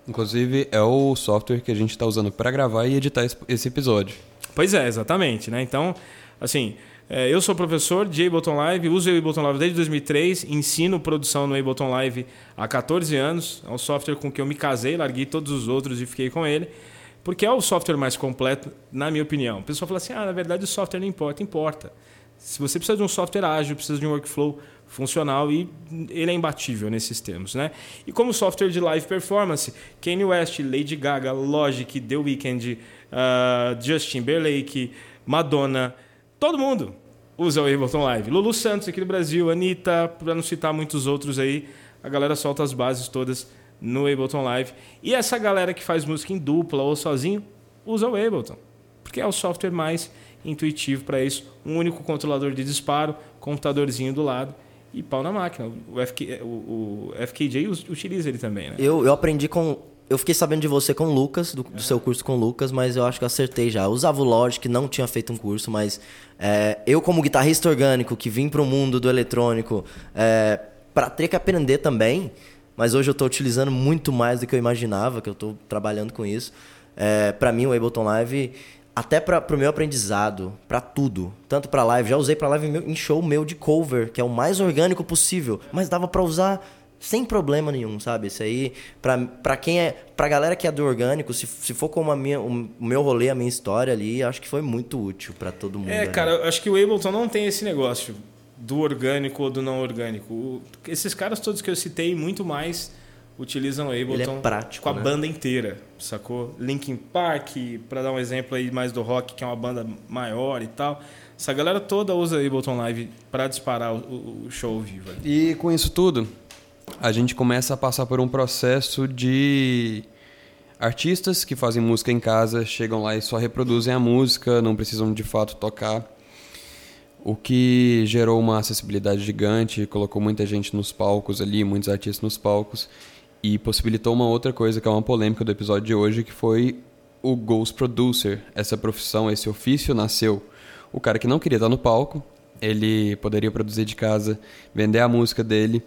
Inclusive, é o software que a gente está usando para gravar e editar esse episódio. Pois é, exatamente. Né? Então, assim, é, eu sou professor de Ableton Live, uso o Ableton Live desde 2003, ensino produção no Ableton Live há 14 anos. É um software com que eu me casei, larguei todos os outros e fiquei com ele. Porque é o software mais completo, na minha opinião. O pessoal fala assim: ah, na verdade o software não importa. Importa. Se você precisa de um software ágil, precisa de um workflow funcional e ele é imbatível nesses termos, né? E como software de live performance, Kanye West, Lady Gaga, Logic, The Weeknd, uh, Justin Timberlake, Madonna, todo mundo usa o Ableton Live. Lulu Santos aqui no Brasil, Anitta, para não citar muitos outros aí, a galera solta as bases todas no Ableton Live. E essa galera que faz música em dupla ou sozinho, usa o Ableton, porque é o software mais intuitivo para isso. Um único controlador de disparo, computadorzinho do lado e pau na máquina. O, FK, o, o FKJ utiliza ele também, né? Eu, eu aprendi com... Eu fiquei sabendo de você com o Lucas, do, do, seu curso com o Lucas, mas eu acho que eu acertei já. Eu usava o Logic, não tinha feito um curso, mas é, eu como guitarrista orgânico, que vim para o mundo do eletrônico, é, para ter que aprender também mas hoje eu estou utilizando muito mais do que eu imaginava, que eu estou trabalhando com isso. É, para mim, o Ableton Live, até para o meu aprendizado, para tudo, tanto para live, já usei para live em show meu de cover, que é o mais orgânico possível, mas dava para usar sem problema nenhum, sabe? Isso aí, pra, pra quem é. Pra galera que é do orgânico, se, se for como a minha, o meu rolê, a minha história ali, acho que foi muito útil para todo mundo. É, ali. cara, acho que o Ableton não tem esse negócio do orgânico ou do não orgânico. O, esses caras todos que eu citei, muito mais utilizam o Ableton é prático, com a né? banda inteira, sacou? Linkin Park, para dar um exemplo aí mais do rock, que é uma banda maior e tal. Essa galera toda usa Ableton Live para disparar o, o, show ao vivo. E com isso tudo, a gente começa a passar por um processo de artistas que fazem música em casa, chegam lá e só reproduzem a música, não precisam de fato tocar o que gerou uma acessibilidade gigante, colocou muita gente nos palcos ali, muitos artistas nos palcos, e possibilitou uma outra coisa que é uma polêmica do episódio de hoje, que foi o Ghost Producer. Essa profissão, esse ofício nasceu. O cara que não queria estar no palco, ele poderia produzir de casa, vender a música dele,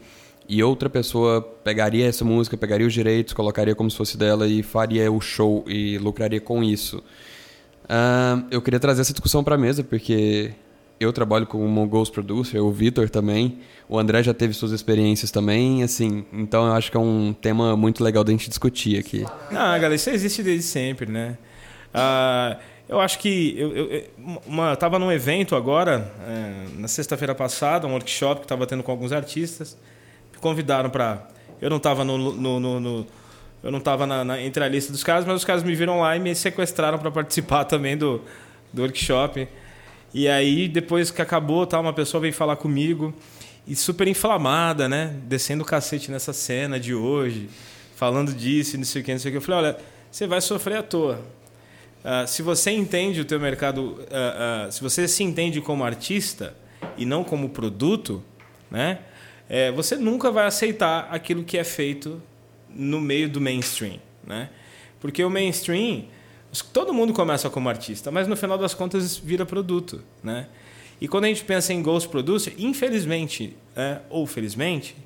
e outra pessoa pegaria essa música, pegaria os direitos, colocaria como se fosse dela e faria o show e lucraria com isso. Uh, eu queria trazer essa discussão para a mesa, porque eu trabalho como Ghost Producer, o Vitor também, o André já teve suas experiências também, assim, então eu acho que é um tema muito legal da gente discutir aqui. Ah, galera, isso existe desde sempre, né? Ah, eu acho que eu, eu, uma, tava num evento agora, é, na sexta-feira passada, um workshop que estava tendo com alguns artistas, me convidaram para, eu não estava no, no, no, no, eu não estava entre a lista dos caras, mas os caras me viram lá e me sequestraram para participar [LAUGHS] também do, do workshop. E aí, depois que acabou, tá, uma pessoa veio falar comigo e super inflamada, né? Descendo o cacete nessa cena de hoje, falando disso, não sei o que, não sei o que. Eu falei, olha, você vai sofrer à toa. Uh, se você entende o teu mercado, uh, uh, se você se entende como artista e não como produto, né? É, você nunca vai aceitar aquilo que é feito no meio do mainstream, né? Porque o mainstream Todo mundo começa como artista, mas no final das contas vira produto, né? E quando a gente pensa em Ghost Producer, infelizmente, é, ou felizmente,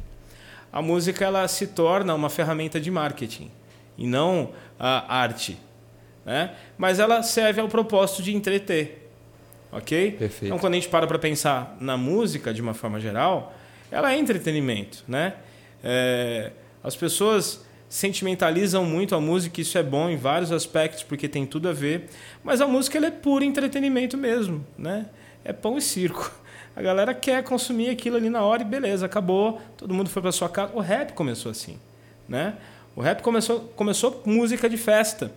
a música ela se torna uma ferramenta de marketing e não a arte, né? Mas ela serve ao propósito de entreter. ok? Perfeito. Então, quando a gente para para pensar na música de uma forma geral, ela é entretenimento, né? É, as pessoas sentimentalizam muito a música, isso é bom em vários aspectos porque tem tudo a ver, mas a música ela é puro entretenimento mesmo, né? É pão e circo. A galera quer consumir aquilo ali na hora e beleza, acabou, todo mundo foi para sua casa. O rap começou assim, né? O rap começou começou música de festa,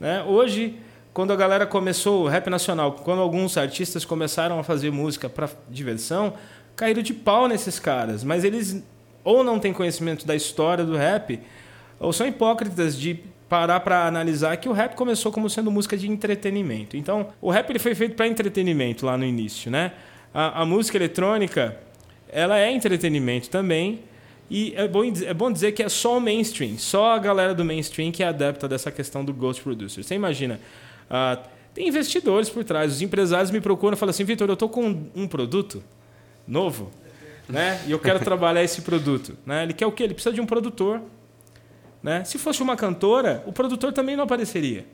né? Hoje quando a galera começou o rap nacional, quando alguns artistas começaram a fazer música para diversão, caíram de pau nesses caras, mas eles ou não têm conhecimento da história do rap, ou são hipócritas de parar para analisar que o rap começou como sendo música de entretenimento. Então, o rap ele foi feito para entretenimento lá no início, né? A, a, música eletrônica, ela é entretenimento também, e é bom, é bom dizer que é só o mainstream, só a galera do mainstream que é adepta dessa questão do ghost producer. Você imagina, uh, tem investidores por trás, os empresários me procuram e falam assim, Vitor, eu estou com um produto novo, né? E eu quero [LAUGHS] trabalhar esse produto, né? Ele quer o quê? Ele precisa de um produtor, né? Se fosse uma cantora, o produtor também não apareceria.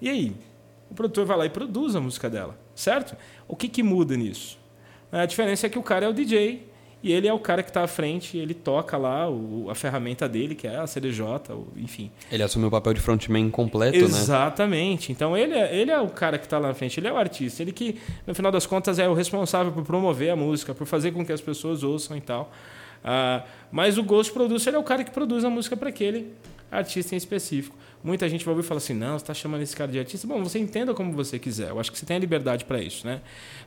E aí? O produtor vai lá e produz a música dela, certo? O que, que muda nisso? A diferença é que o cara é o DJ e ele é o cara que está à frente, ele toca lá o, a ferramenta dele, que é a CDJ, enfim. Ele assume o papel de frontman completo, Exatamente. né? Exatamente. Então ele é, ele é o cara que está lá na frente, ele é o artista, ele que, no final das contas, é o responsável por promover a música, por fazer com que as pessoas ouçam e tal. Uh, mas o Ghost Producer é o cara que produz a música para aquele artista em específico. Muita gente vai ouvir e fala assim: não, você está chamando esse cara de artista. Bom, você entenda como você quiser. Eu acho que você tem a liberdade para isso, né?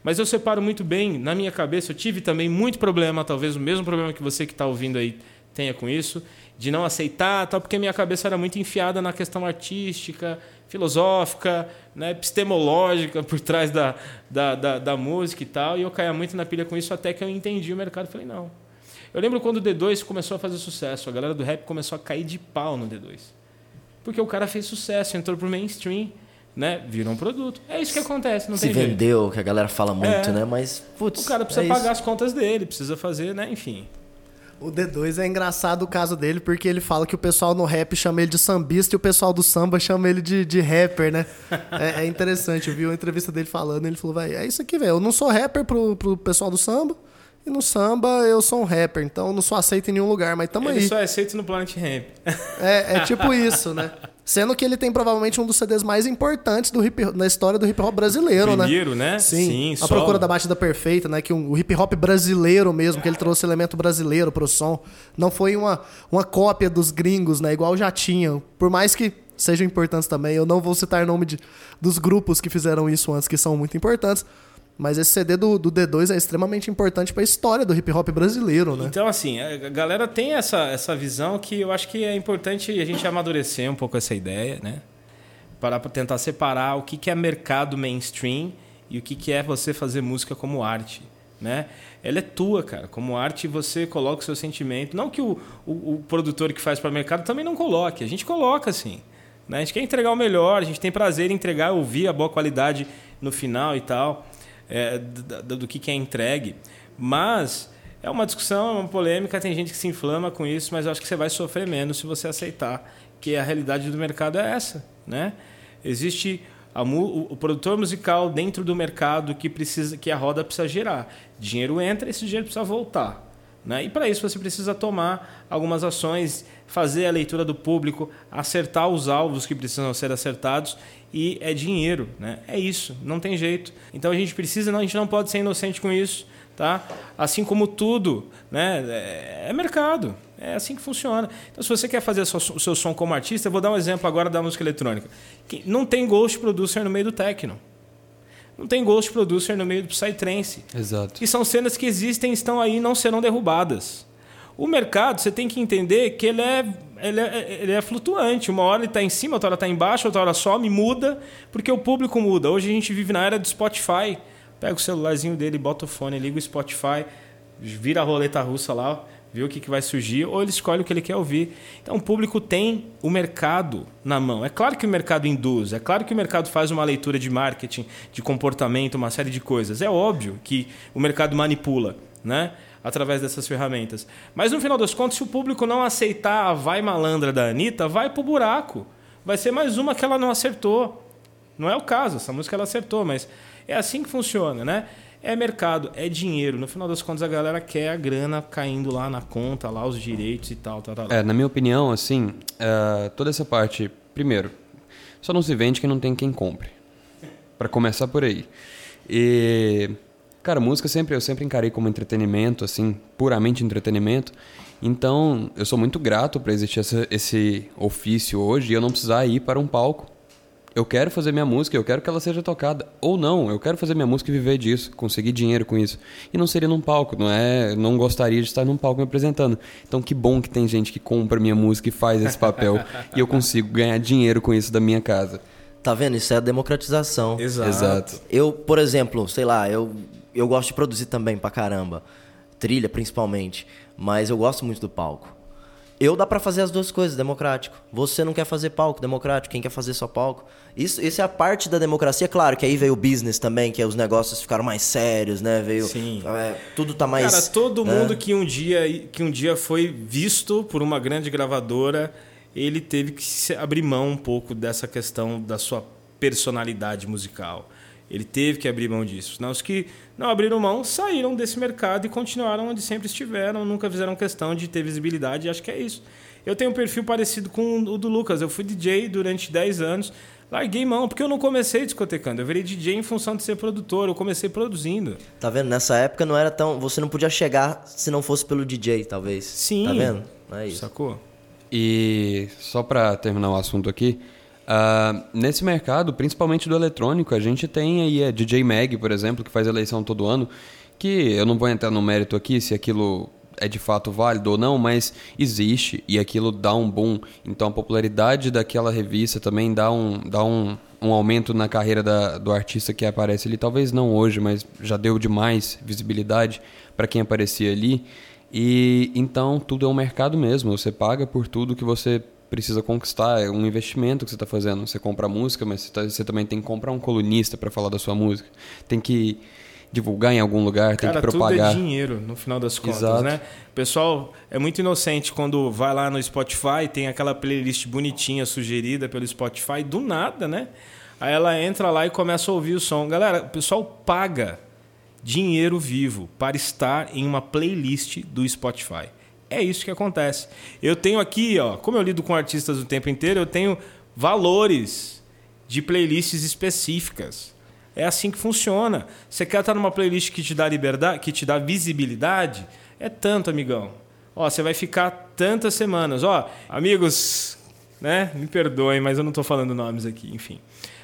Mas eu separo muito bem, na minha cabeça, eu tive também muito problema, talvez o mesmo problema que você que está ouvindo aí tenha com isso, de não aceitar, tal, porque minha cabeça era muito enfiada na questão artística, filosófica, né, epistemológica por trás da, da, da, da música e tal, e eu caía muito na pilha com isso até que eu entendi o mercado e falei: não. Eu lembro quando o D2 começou a fazer sucesso, a galera do rap começou a cair de pau no D2. Porque o cara fez sucesso, entrou pro mainstream, né? Virou um produto. É isso que acontece, não Se tem vendeu, jeito. que a galera fala muito, é. né? Mas, putz. O cara precisa é pagar isso. as contas dele, precisa fazer, né? Enfim. O D2 é engraçado o caso dele, porque ele fala que o pessoal no rap chama ele de sambista e o pessoal do samba chama ele de, de rapper, né? É, é interessante, eu vi uma entrevista dele falando, ele falou, vai, é isso aqui, velho. Eu não sou rapper pro, pro pessoal do samba, e no samba eu sou um rapper, então eu não sou aceito em nenhum lugar, mas tamo ele aí. Ele só é aceito no Planet Ramp. [LAUGHS] É, é tipo isso, né? Sendo que ele tem provavelmente um dos CDs mais importantes do hip, na história do hip hop brasileiro, Primeiro, né? né? Sim. Sim a procura da batida perfeita, né? Que um, o hip hop brasileiro mesmo, que ele trouxe elemento brasileiro pro som. Não foi uma, uma cópia dos gringos, né? Igual já tinham. Por mais que sejam importantes também. Eu não vou citar nome de, dos grupos que fizeram isso antes, que são muito importantes. Mas esse CD do, do D2 é extremamente importante para a história do hip hop brasileiro, né? Então, assim, a galera tem essa, essa visão que eu acho que é importante a gente amadurecer um pouco essa ideia, né? Para tentar separar o que, que é mercado mainstream e o que, que é você fazer música como arte, né? Ela é tua, cara. Como arte, você coloca o seu sentimento. Não que o, o, o produtor que faz para o mercado também não coloque. A gente coloca, assim. Né? A gente quer entregar o melhor, a gente tem prazer em entregar, ouvir a boa qualidade no final e tal é, do, do, que é entregue. Mas é uma discussão, é uma polêmica, tem gente que se inflama com isso, mas eu acho que você vai sofrer menos se você aceitar que a realidade do mercado é essa. Né? Existe a, o, o, produtor musical dentro do mercado que precisa que a roda precisa girar. Dinheiro entra, esse dinheiro precisa voltar. Né? E para isso você precisa tomar algumas ações, fazer a leitura do público, acertar os alvos que precisam ser acertados e é dinheiro, né? É isso, não tem jeito. Então a gente precisa, não, a gente não pode ser inocente com isso, tá? Assim como tudo, né? É, é mercado, é assim que funciona. Então se você quer fazer o seu som como artista, eu vou dar um exemplo agora da música eletrônica. Não tem ghost producer no meio do techno. Não tem ghost producer no meio do psytrance. Exato. E são cenas que existem, estão aí, não serão derrubadas. O mercado, você tem que entender que ele é, ele é, ele é flutuante. Uma hora ele está em cima, outra hora está embaixo, outra hora some, muda, porque o público muda. Hoje a gente vive na era do Spotify. Pega o celularzinho dele, bota o fone, liga o Spotify, vira a roleta russa lá, vê o que, que vai surgir, ou ele escolhe o que ele quer ouvir. Então o público tem o mercado na mão. É claro que o mercado induz, é claro que o mercado faz uma leitura de marketing, de comportamento, uma série de coisas. É óbvio que o mercado manipula, né? através dessas ferramentas. Mas no final das contas, se o público não aceitar a vai malandra da Anitta, vai pro buraco. Vai ser mais uma que ela não acertou. Não é o caso, essa música ela acertou, mas É assim que funciona, né? É mercado, é dinheiro. No final das contas, a galera quer a grana caindo lá na conta, lá os direitos e tal, tal, tal. É, na minha opinião, assim, uh, toda essa parte, primeiro, só não se vende quem não tem quem compre. Para começar por aí. E cara, música sempre eu sempre encarei como entretenimento, assim, puramente entretenimento. Então, eu sou muito grato para existir essa, esse ofício hoje e eu não precisar ir para um palco eu quero fazer minha música, eu quero que ela seja tocada. Ou não, eu quero fazer minha música e viver disso, conseguir dinheiro com isso. E não seria num palco, não é? Não gostaria de estar num palco me apresentando. Então que bom que tem gente que compra minha música e faz esse papel [LAUGHS] e eu consigo ganhar dinheiro com isso da minha casa. Tá vendo? Isso é a democratização. Exato. Exato. Eu, por exemplo, sei lá, eu, eu gosto de produzir também pra caramba. Trilha, principalmente. Mas eu gosto muito do palco. Eu dá para fazer as duas coisas, democrático. Você não quer fazer palco, democrático. Quem quer fazer só palco. Isso, isso é a parte da democracia. Claro que aí veio o business também, que os negócios ficaram mais sérios, né? Veio, Sim. É, tudo tá mais... Cara, todo né? mundo que um, dia, que um dia foi visto por uma grande gravadora, ele teve que abrir mão um pouco dessa questão da sua personalidade musical. Ele teve que abrir mão disso. Não, os que não abriram mão saíram desse mercado e continuaram onde sempre estiveram, nunca fizeram questão de ter visibilidade, e acho que é isso. Eu tenho um perfil parecido com o do Lucas. Eu fui DJ durante 10 anos, larguei mão, porque eu não comecei discotecando. Eu virei DJ em função de ser produtor, eu comecei produzindo. Tá vendo? Nessa época não era tão. Você não podia chegar se não fosse pelo DJ, talvez. Sim. Tá vendo? É isso. Sacou? E só para terminar o assunto aqui, uh, nesse mercado, principalmente do eletrônico, a gente tem aí a DJ Mag, por exemplo, que faz eleição todo ano, que eu não vou entrar no mérito aqui se aquilo é de fato válido ou não, mas existe e aquilo dá um boom. Então a popularidade daquela revista também dá um, dá um, um aumento na carreira da, do artista que aparece ali. Talvez não hoje, mas já deu demais visibilidade para quem aparecia ali. E então tudo é um mercado mesmo. Você paga por tudo que você precisa conquistar. É um investimento que você está fazendo. Você compra música, mas você, tá, você também tem que comprar um colunista para falar da sua música. Tem que divulgar em algum lugar, Cara, tem que propagar. tudo é dinheiro, no final das contas, Exato. né? O pessoal é muito inocente quando vai lá no Spotify, tem aquela playlist bonitinha sugerida pelo Spotify, do nada, né? Aí ela entra lá e começa a ouvir o som. Galera, o pessoal paga dinheiro vivo para estar em uma playlist do Spotify. É isso que acontece. Eu tenho aqui, ó, como eu lido com artistas o tempo inteiro, eu tenho valores de playlists específicas. É assim que funciona. Você quer estar numa playlist que te dá liberdade, que te dá visibilidade? É tanto, amigão. Ó, você vai ficar tantas semanas. Ó, amigos, né? Me perdoem, mas eu não estou falando nomes aqui, enfim.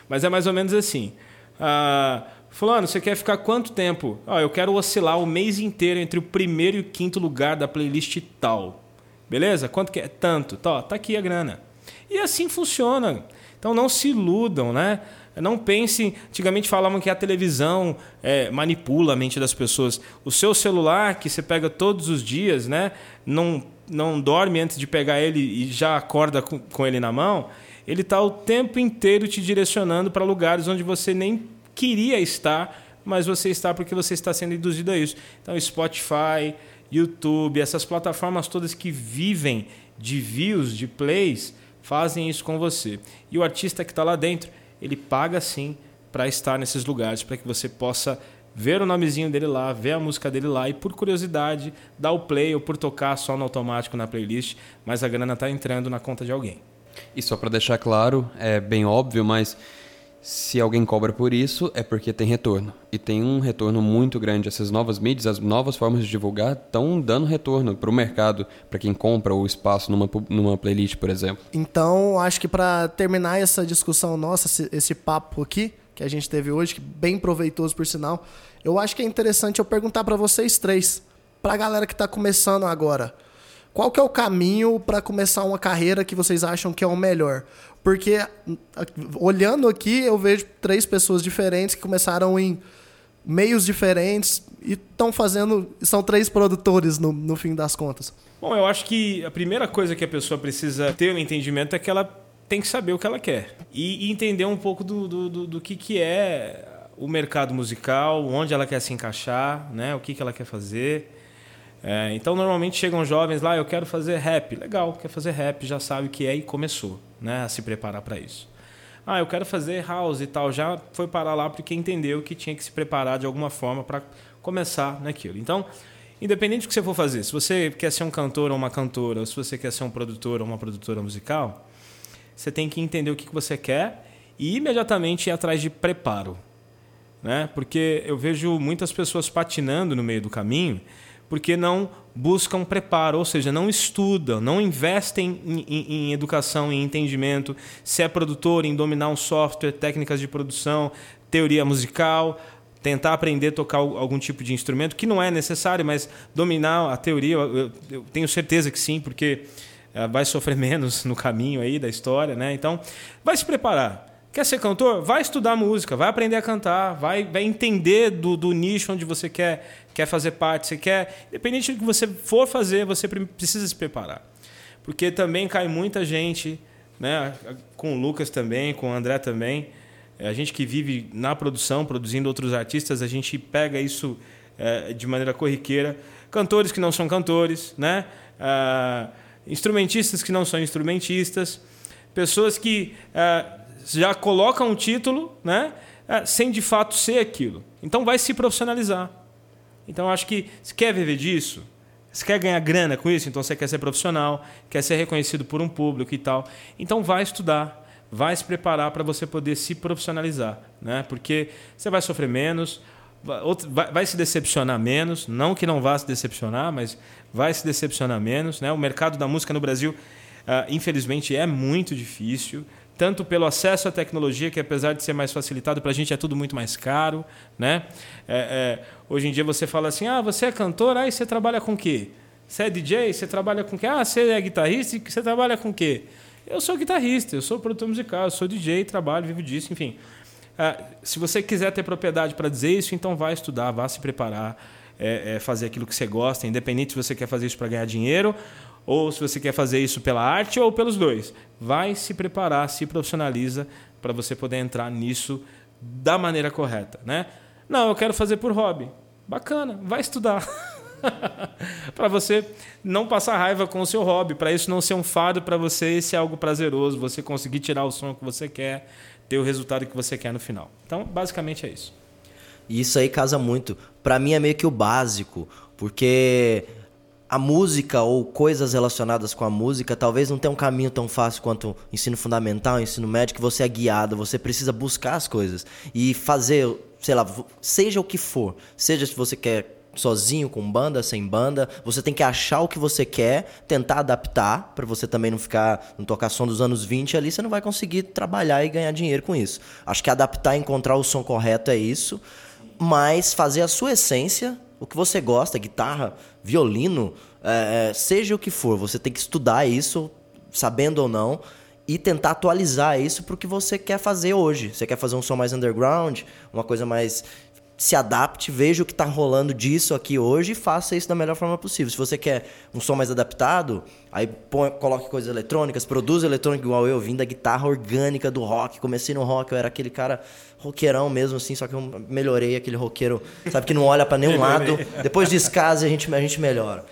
Mas é mais ou menos assim. Ah, fulano, você quer ficar quanto tempo? Ó, eu quero oscilar o mês inteiro entre o primeiro e o quinto lugar da playlist tal. Beleza? Quanto que é? Tanto. Tá, tá aqui a grana. E assim funciona. Então não se iludam, né? Não pense. Antigamente falavam que a televisão é, manipula a mente das pessoas. O seu celular, que você pega todos os dias, né? Não, não dorme antes de pegar ele e já acorda com, com ele na mão. Ele está o tempo inteiro te direcionando para lugares onde você nem queria estar, mas você está porque você está sendo induzido a isso. Então, Spotify, YouTube, essas plataformas todas que vivem de views, de plays, fazem isso com você. E o artista que está lá dentro ele paga sim para estar nesses lugares, para que você possa ver o nomezinho dele lá, ver a música dele lá e por curiosidade dar o play ou por tocar só no automático na playlist, mas a grana está entrando na conta de alguém. E só para deixar claro, é bem óbvio, mas se alguém cobra por isso, é porque tem retorno. E tem um retorno muito grande. Essas novas mídias, as novas formas de divulgar, estão dando retorno para o mercado, para quem compra o espaço numa, numa playlist, por exemplo. Então, acho que para terminar essa discussão nossa, esse, esse, papo aqui que a gente teve hoje, que bem proveitoso por sinal, eu acho que é interessante eu perguntar para vocês três, para a galera que está começando agora. Qual que é o caminho para começar uma carreira que vocês acham que é o melhor? Porque olhando aqui, eu vejo três pessoas diferentes que começaram em meios diferentes e estão fazendo. São três produtores no, no fim das contas. Bom, eu acho que a primeira coisa que a pessoa precisa ter um entendimento é que ela tem que saber o que ela quer. E, entender um pouco do, do, do, do que, que é o mercado musical, onde ela quer se encaixar, né? o que, que ela quer fazer. É, então, normalmente chegam jovens lá, eu quero fazer rap. Legal, quer fazer rap, já sabe o que é e começou né, a se preparar para isso. Ah, eu quero fazer house e tal. Já foi parar lá porque entendeu que tinha que se preparar de alguma forma para começar naquilo. Então, independente do que você for fazer, se você quer ser um cantor ou uma cantora, ou se você quer ser um produtor ou uma produtora musical, você tem que entender o que você quer e imediatamente ir atrás de preparo. Né? Porque eu vejo muitas pessoas patinando no meio do caminho porque não buscam preparo, ou seja, não estudam, não investem em, em, em, educação, em entendimento, se é produtor, em dominar um software, técnicas de produção, teoria musical, tentar aprender a tocar algum tipo de instrumento, que não é necessário, mas dominar a teoria, eu, eu tenho certeza que sim, porque uh, vai sofrer [LAUGHS] menos no caminho aí da história, né? Então, vai se preparar. Quer ser cantor? Vai estudar música, vai aprender a cantar, vai, vai entender do, do nicho onde você quer, quer fazer parte. Você quer, independente do que você for fazer, você precisa se preparar. Porque também cai muita gente, né? com o Lucas também, com o André também. A gente que vive na produção, produzindo outros artistas, a gente pega isso é, de maneira corriqueira. Cantores que não são cantores, né? Ah, instrumentistas que não são instrumentistas, pessoas que ah, já coloca um título, né? É, sem de fato ser aquilo. Então vai se profissionalizar. Então acho que se quer viver disso, se quer ganhar grana com isso, então você quer ser profissional, quer ser reconhecido por um público e tal. Então vai estudar, vai se preparar para você poder se profissionalizar, né? Porque você vai sofrer menos, vai, se decepcionar menos, não que não vá se decepcionar, mas vai se decepcionar menos, né? O mercado da música no Brasil, uh, infelizmente, é muito difícil tanto pelo acesso à tecnologia, que apesar de ser mais facilitado, para a gente é tudo muito mais caro. Né? É, é, hoje em dia você fala assim, ah, você é cantor, aí você trabalha com o quê? Você é DJ, você trabalha com o quê? Ah, você é guitarrista, você trabalha com o quê? Eu sou guitarrista, eu sou produtor musical, eu sou DJ, trabalho, vivo disso, enfim. É, se você quiser ter propriedade para dizer isso, então vá estudar, vá se preparar, é, é, fazer aquilo que você gosta, independente se você quer fazer isso para ganhar dinheiro ou se você quer fazer isso pela arte ou pelos dois. Vai se preparar, se profissionaliza para você poder entrar nisso da maneira correta, né? Não, eu quero fazer por hobby. Bacana, vai estudar. [LAUGHS] para você não passar raiva com o seu hobby, para isso não ser um fardo para você, ser algo prazeroso, você conseguir tirar o som que você quer, ter o resultado que você quer no final. Então, basicamente é isso. E isso aí casa muito. Para mim é meio que o básico, porque a música ou coisas relacionadas com a música talvez não tenha um caminho tão fácil quanto ensino fundamental, ensino médio, que você é guiado, você precisa buscar as coisas e fazer, sei lá, seja o que for, seja se você quer sozinho, com banda, sem banda, você tem que achar o que você quer, tentar adaptar, para você também não ficar, não tocar som dos anos 20 ali, você não vai conseguir trabalhar e ganhar dinheiro com isso. Acho que adaptar e encontrar o som correto é isso, mas fazer a sua essência o que você gosta, guitarra, violino, é, é, seja o que for, você tem que estudar isso, sabendo ou não, e tentar atualizar isso para o que você quer fazer hoje. Você quer fazer um som mais underground, uma coisa mais se adapte, veja o que está rolando disso aqui hoje e faça isso da melhor forma possível. Se você quer um som mais adaptado, aí põe, coloque coisas eletrônicas, produza eletrônica igual eu, vim da guitarra orgânica do rock. Comecei no rock, eu era aquele cara roqueirão mesmo, assim, só que eu melhorei aquele roqueiro, sabe, que não olha para nenhum lado. Depois de escase a gente, a gente melhora.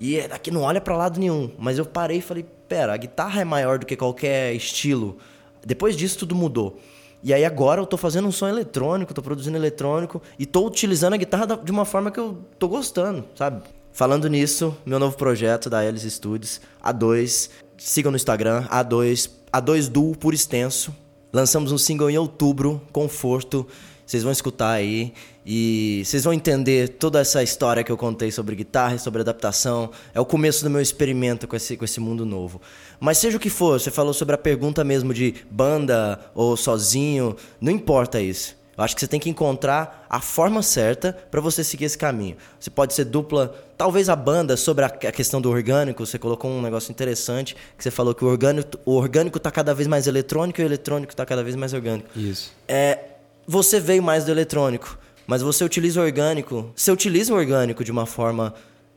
E aqui não olha para lado nenhum. Mas eu parei e falei, pera, a guitarra é maior do que qualquer estilo. Depois disso tudo mudou. E aí agora eu tô fazendo um som eletrônico, tô produzindo eletrônico e tô utilizando a guitarra de uma forma que eu tô gostando, sabe? Falando nisso, meu novo projeto da Alice Studios, A2, sigam no Instagram, A2, A2 Duo por extenso. Lançamos um single em outubro, Conforto. Vocês vão escutar aí e vocês vão entender toda essa história que eu contei sobre guitarra e sobre adaptação. É o começo do meu experimento com esse, com esse mundo novo. Mas seja o que for, você falou sobre a pergunta mesmo de banda ou sozinho, não importa isso. Eu acho que você tem que encontrar a forma certa para você seguir esse caminho. Você pode ser dupla, talvez a banda, sobre a questão do orgânico, você colocou um negócio interessante, que você falou que o orgânico o orgânico está cada vez mais eletrônico e o eletrônico está cada vez mais orgânico. Isso. É, você veio mais do eletrônico, mas você utiliza o orgânico. Você utiliza o orgânico de uma forma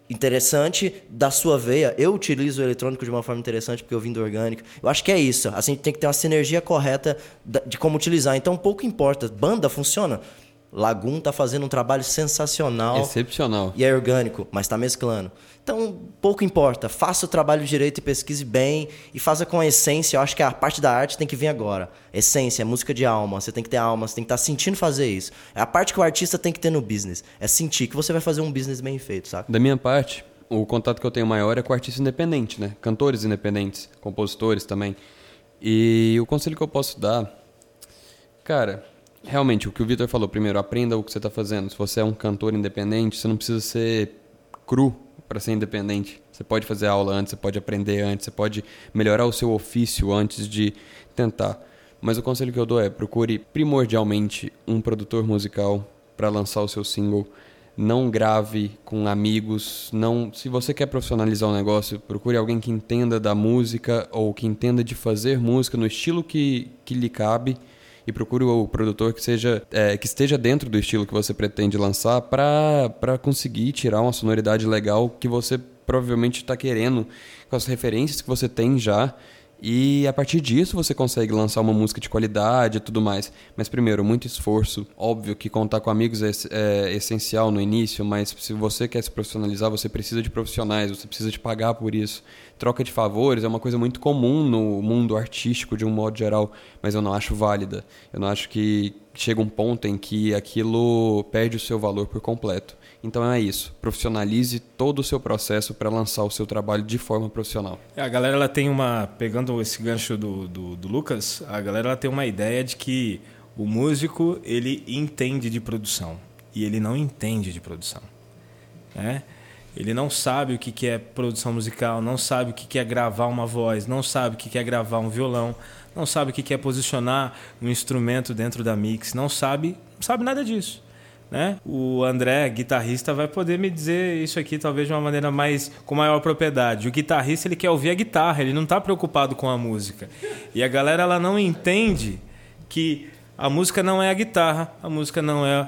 interessante da sua veia. Eu utilizo o eletrônico de uma forma interessante porque eu vim do orgânico. Eu acho que é isso. Assim, tem que ter uma sinergia correta de como utilizar. Então, pouco importa. Banda funciona. Lagum tá fazendo um trabalho sensacional. Excepcional. E é orgânico, mas tá mesclando. Então, pouco importa. Faça o trabalho direito e pesquise bem e faça com a essência. Eu acho que a parte da arte tem que vir agora. Essência, é música de alma. Você tem que ter alma, você tem que estar tá sentindo fazer isso. É a parte que o artista tem que ter no business. É sentir que você vai fazer um business bem feito, sabe? Da minha parte, o contato que eu tenho maior é com artista independente, né? Cantores independentes, compositores também. E o conselho que eu posso dar, cara, realmente o que o Vitor falou, primeiro, aprenda o que você está fazendo. Se você é um cantor independente, você não precisa ser cru para ser independente. Você pode fazer aula antes, você pode aprender antes, você pode melhorar o seu ofício antes de tentar. Mas o conselho que eu dou é procure primordialmente um produtor musical para lançar o seu single. Não grave com amigos, não, se você quer profissionalizar o um negócio, procure alguém que entenda da música ou que entenda de fazer música no estilo que, que lhe cabe e procure o produtor que seja é, que esteja dentro do estilo que você pretende lançar para conseguir tirar uma sonoridade legal que você provavelmente está querendo com as referências que você tem já e a partir disso você consegue lançar uma música de qualidade e tudo mais. Mas primeiro, muito esforço. Óbvio que contar com amigos é, é, essencial no início, mas se você quer se profissionalizar, você precisa de profissionais, você precisa de pagar por isso. Troca de favores é uma coisa muito comum no mundo artístico de um modo geral, mas eu não acho válida. Eu não acho que chega um ponto em que aquilo perde o seu valor por completo. Então é isso. Profissionalize todo o seu processo para lançar o seu trabalho de forma profissional. É, a galera ela tem uma. Pegando esse gancho do, do, do, Lucas, a galera ela tem uma ideia de que o músico ele entende de produção. E ele não entende de produção. Né? Ele não sabe o que é produção musical, não sabe o que é gravar uma voz, não sabe o que é gravar um violão, não sabe o que é posicionar um instrumento dentro da mix, não sabe, não sabe nada disso. Né? O André, guitarrista, vai poder me dizer isso aqui talvez de uma maneira mais com maior propriedade. O guitarrista ele quer ouvir a guitarra, ele não está preocupado com a música. E a galera ela não entende que a música não é a guitarra, a música não é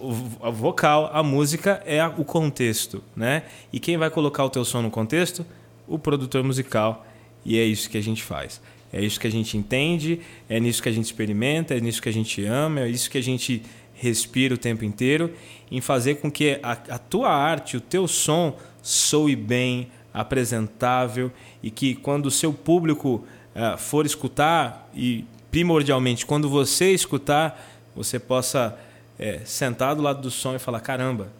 o vocal, a música é o contexto, né? E quem vai colocar o teu som no contexto? O produtor musical. E é isso que a gente faz. É isso que a gente entende, é nisso que a gente experimenta, é nisso que a gente ama, é isso que a gente respira o tempo inteiro, em fazer com que a, a tua arte, o teu som soe bem, apresentável e que quando o seu público uh, for escutar e primordialmente quando você escutar, você possa é, sentar do lado do som e falar caramba,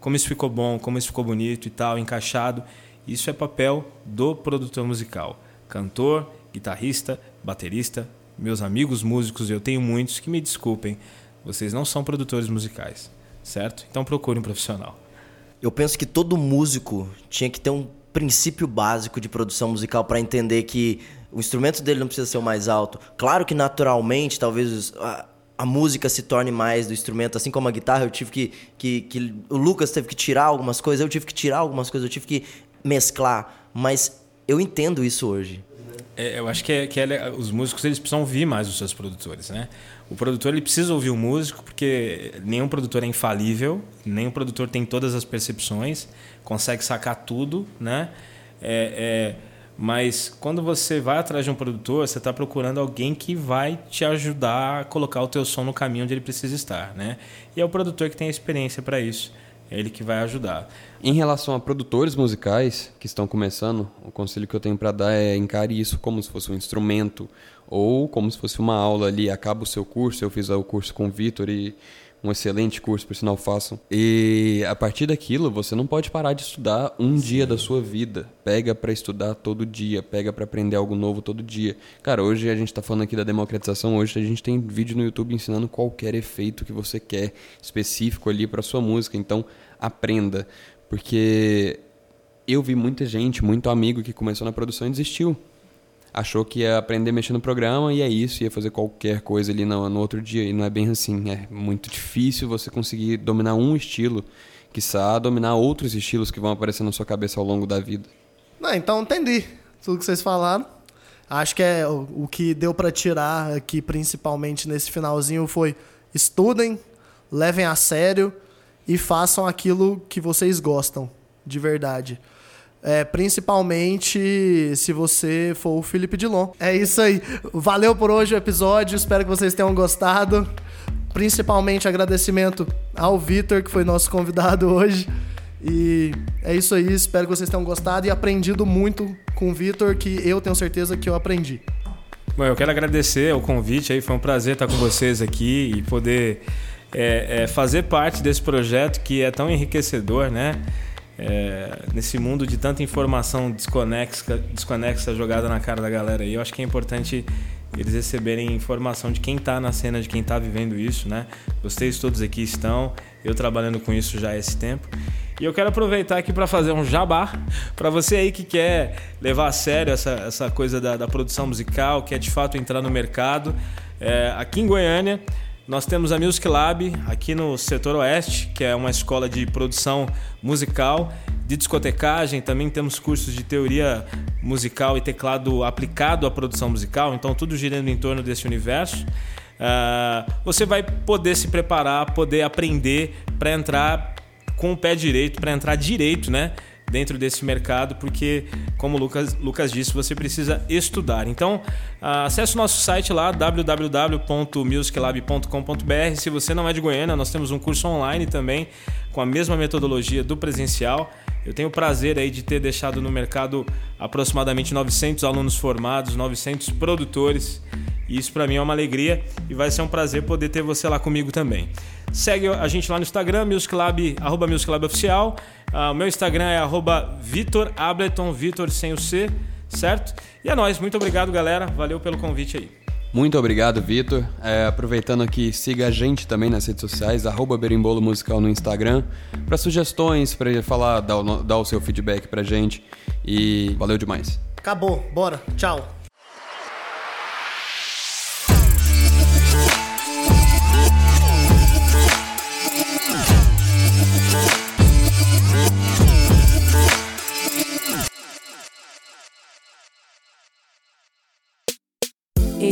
como isso ficou bom, como isso ficou bonito e tal, encaixado. Isso é papel do produtor musical, cantor, guitarrista, baterista, meus amigos músicos, eu tenho muitos que me desculpem, vocês não são produtores musicais, certo? Então procure um profissional. Eu penso que todo músico tinha que ter um princípio básico de produção musical para entender que o instrumento dele não precisa ser o mais alto. Claro que naturalmente, talvez a, a, música se torne mais do instrumento, assim como a guitarra, eu tive que, que, que o Lucas teve que tirar algumas coisas, eu tive que tirar algumas coisas, eu tive que mesclar, mas eu entendo isso hoje. É, eu acho que, é, que é, os músicos eles precisam ouvir mais os seus produtores, né? O produtor ele precisa ouvir o músico porque nenhum produtor é infalível, nenhum produtor tem todas as percepções, consegue sacar tudo, né? É, é, mas quando você vai atrás de um produtor, você está procurando alguém que vai te ajudar a colocar o teu som no caminho onde ele precisa estar, né? E é o produtor que tem a experiência para isso. É ele que vai ajudar. Em relação a produtores musicais que estão começando, o conselho que eu tenho para dar é encare isso como se fosse um instrumento ou como se fosse uma aula ali. Acaba o seu curso, eu fiz o curso com o Vitor e um excelente curso, por sinal, façam. E a partir daquilo, você não pode parar de estudar um Sim. dia da sua vida. Pega para estudar todo dia, pega para aprender algo novo todo dia. Cara, hoje a gente está falando aqui da democratização, hoje a gente tem vídeo no YouTube ensinando qualquer efeito que você quer específico ali para sua música. Então, aprenda, porque eu vi muita gente, muito amigo que começou na produção e desistiu achou que ia aprender a mexer no programa e é isso, ia fazer qualquer coisa ali no, no outro dia. E não é bem assim. É muito difícil você conseguir dominar um estilo, que quiçá dominar outros estilos que vão aparecer na sua cabeça ao longo da vida. Não, então entendi tudo que vocês falaram. Acho que é o, o que deu para tirar aqui, principalmente nesse finalzinho, foi estudem, levem a sério e façam aquilo que vocês gostam, de verdade. É, principalmente se você for o Felipe Dilon. É isso aí. Valeu por hoje o episódio. Espero que vocês tenham gostado. Principalmente agradecimento ao Vitor, que foi nosso convidado [LAUGHS] hoje. E é isso aí, espero que vocês tenham gostado e aprendido muito com o Vitor, que eu tenho certeza que eu aprendi. Bom, eu quero agradecer o convite aí, foi um prazer estar com vocês aqui e poder é, é, fazer parte desse projeto que é tão enriquecedor, né? É, nesse mundo de tanta informação desconexa, desconexa jogada na cara da galera aí, eu acho que é importante eles receberem informação de quem está na cena, de quem está vivendo isso, né? Vocês todos aqui estão, eu trabalhando com isso já há esse tempo. E eu quero aproveitar aqui para fazer um jabá para você aí que quer levar a sério essa, essa coisa da, da produção musical, quer de fato entrar no mercado. É, aqui em Goiânia, nós temos a Music Lab aqui no setor oeste, que é uma escola de produção musical, de discotecagem. Também temos cursos de teoria musical e teclado aplicado à produção musical, então tudo girando em torno desse universo. Uh, você vai poder se preparar, poder aprender para entrar com o pé direito, para entrar direito, né? Dentro desse mercado, porque, como o Lucas, Lucas disse, você precisa estudar. Então, acesse o nosso site lá, www.musiclab.com.br. Se você não é de Goiânia, nós temos um curso online também, com a mesma metodologia do presencial. Eu tenho o prazer aí de ter deixado no mercado aproximadamente 900 alunos formados, 900 produtores. Isso para mim é uma alegria e vai ser um prazer poder ter você lá comigo também. Segue a gente lá no Instagram, musiclab, arroba musiclab Uh, o meu Instagram é arroba Vitor Ableton, Vitor sem o C, certo? E é nóis, muito obrigado galera, valeu pelo convite aí. Muito obrigado, Vitor. É, aproveitando aqui, siga a gente também nas redes sociais, arroba Berimbolo Musical no Instagram, para sugestões, para falar, dar, dar o seu feedback pra gente. E valeu demais. Acabou, bora, tchau.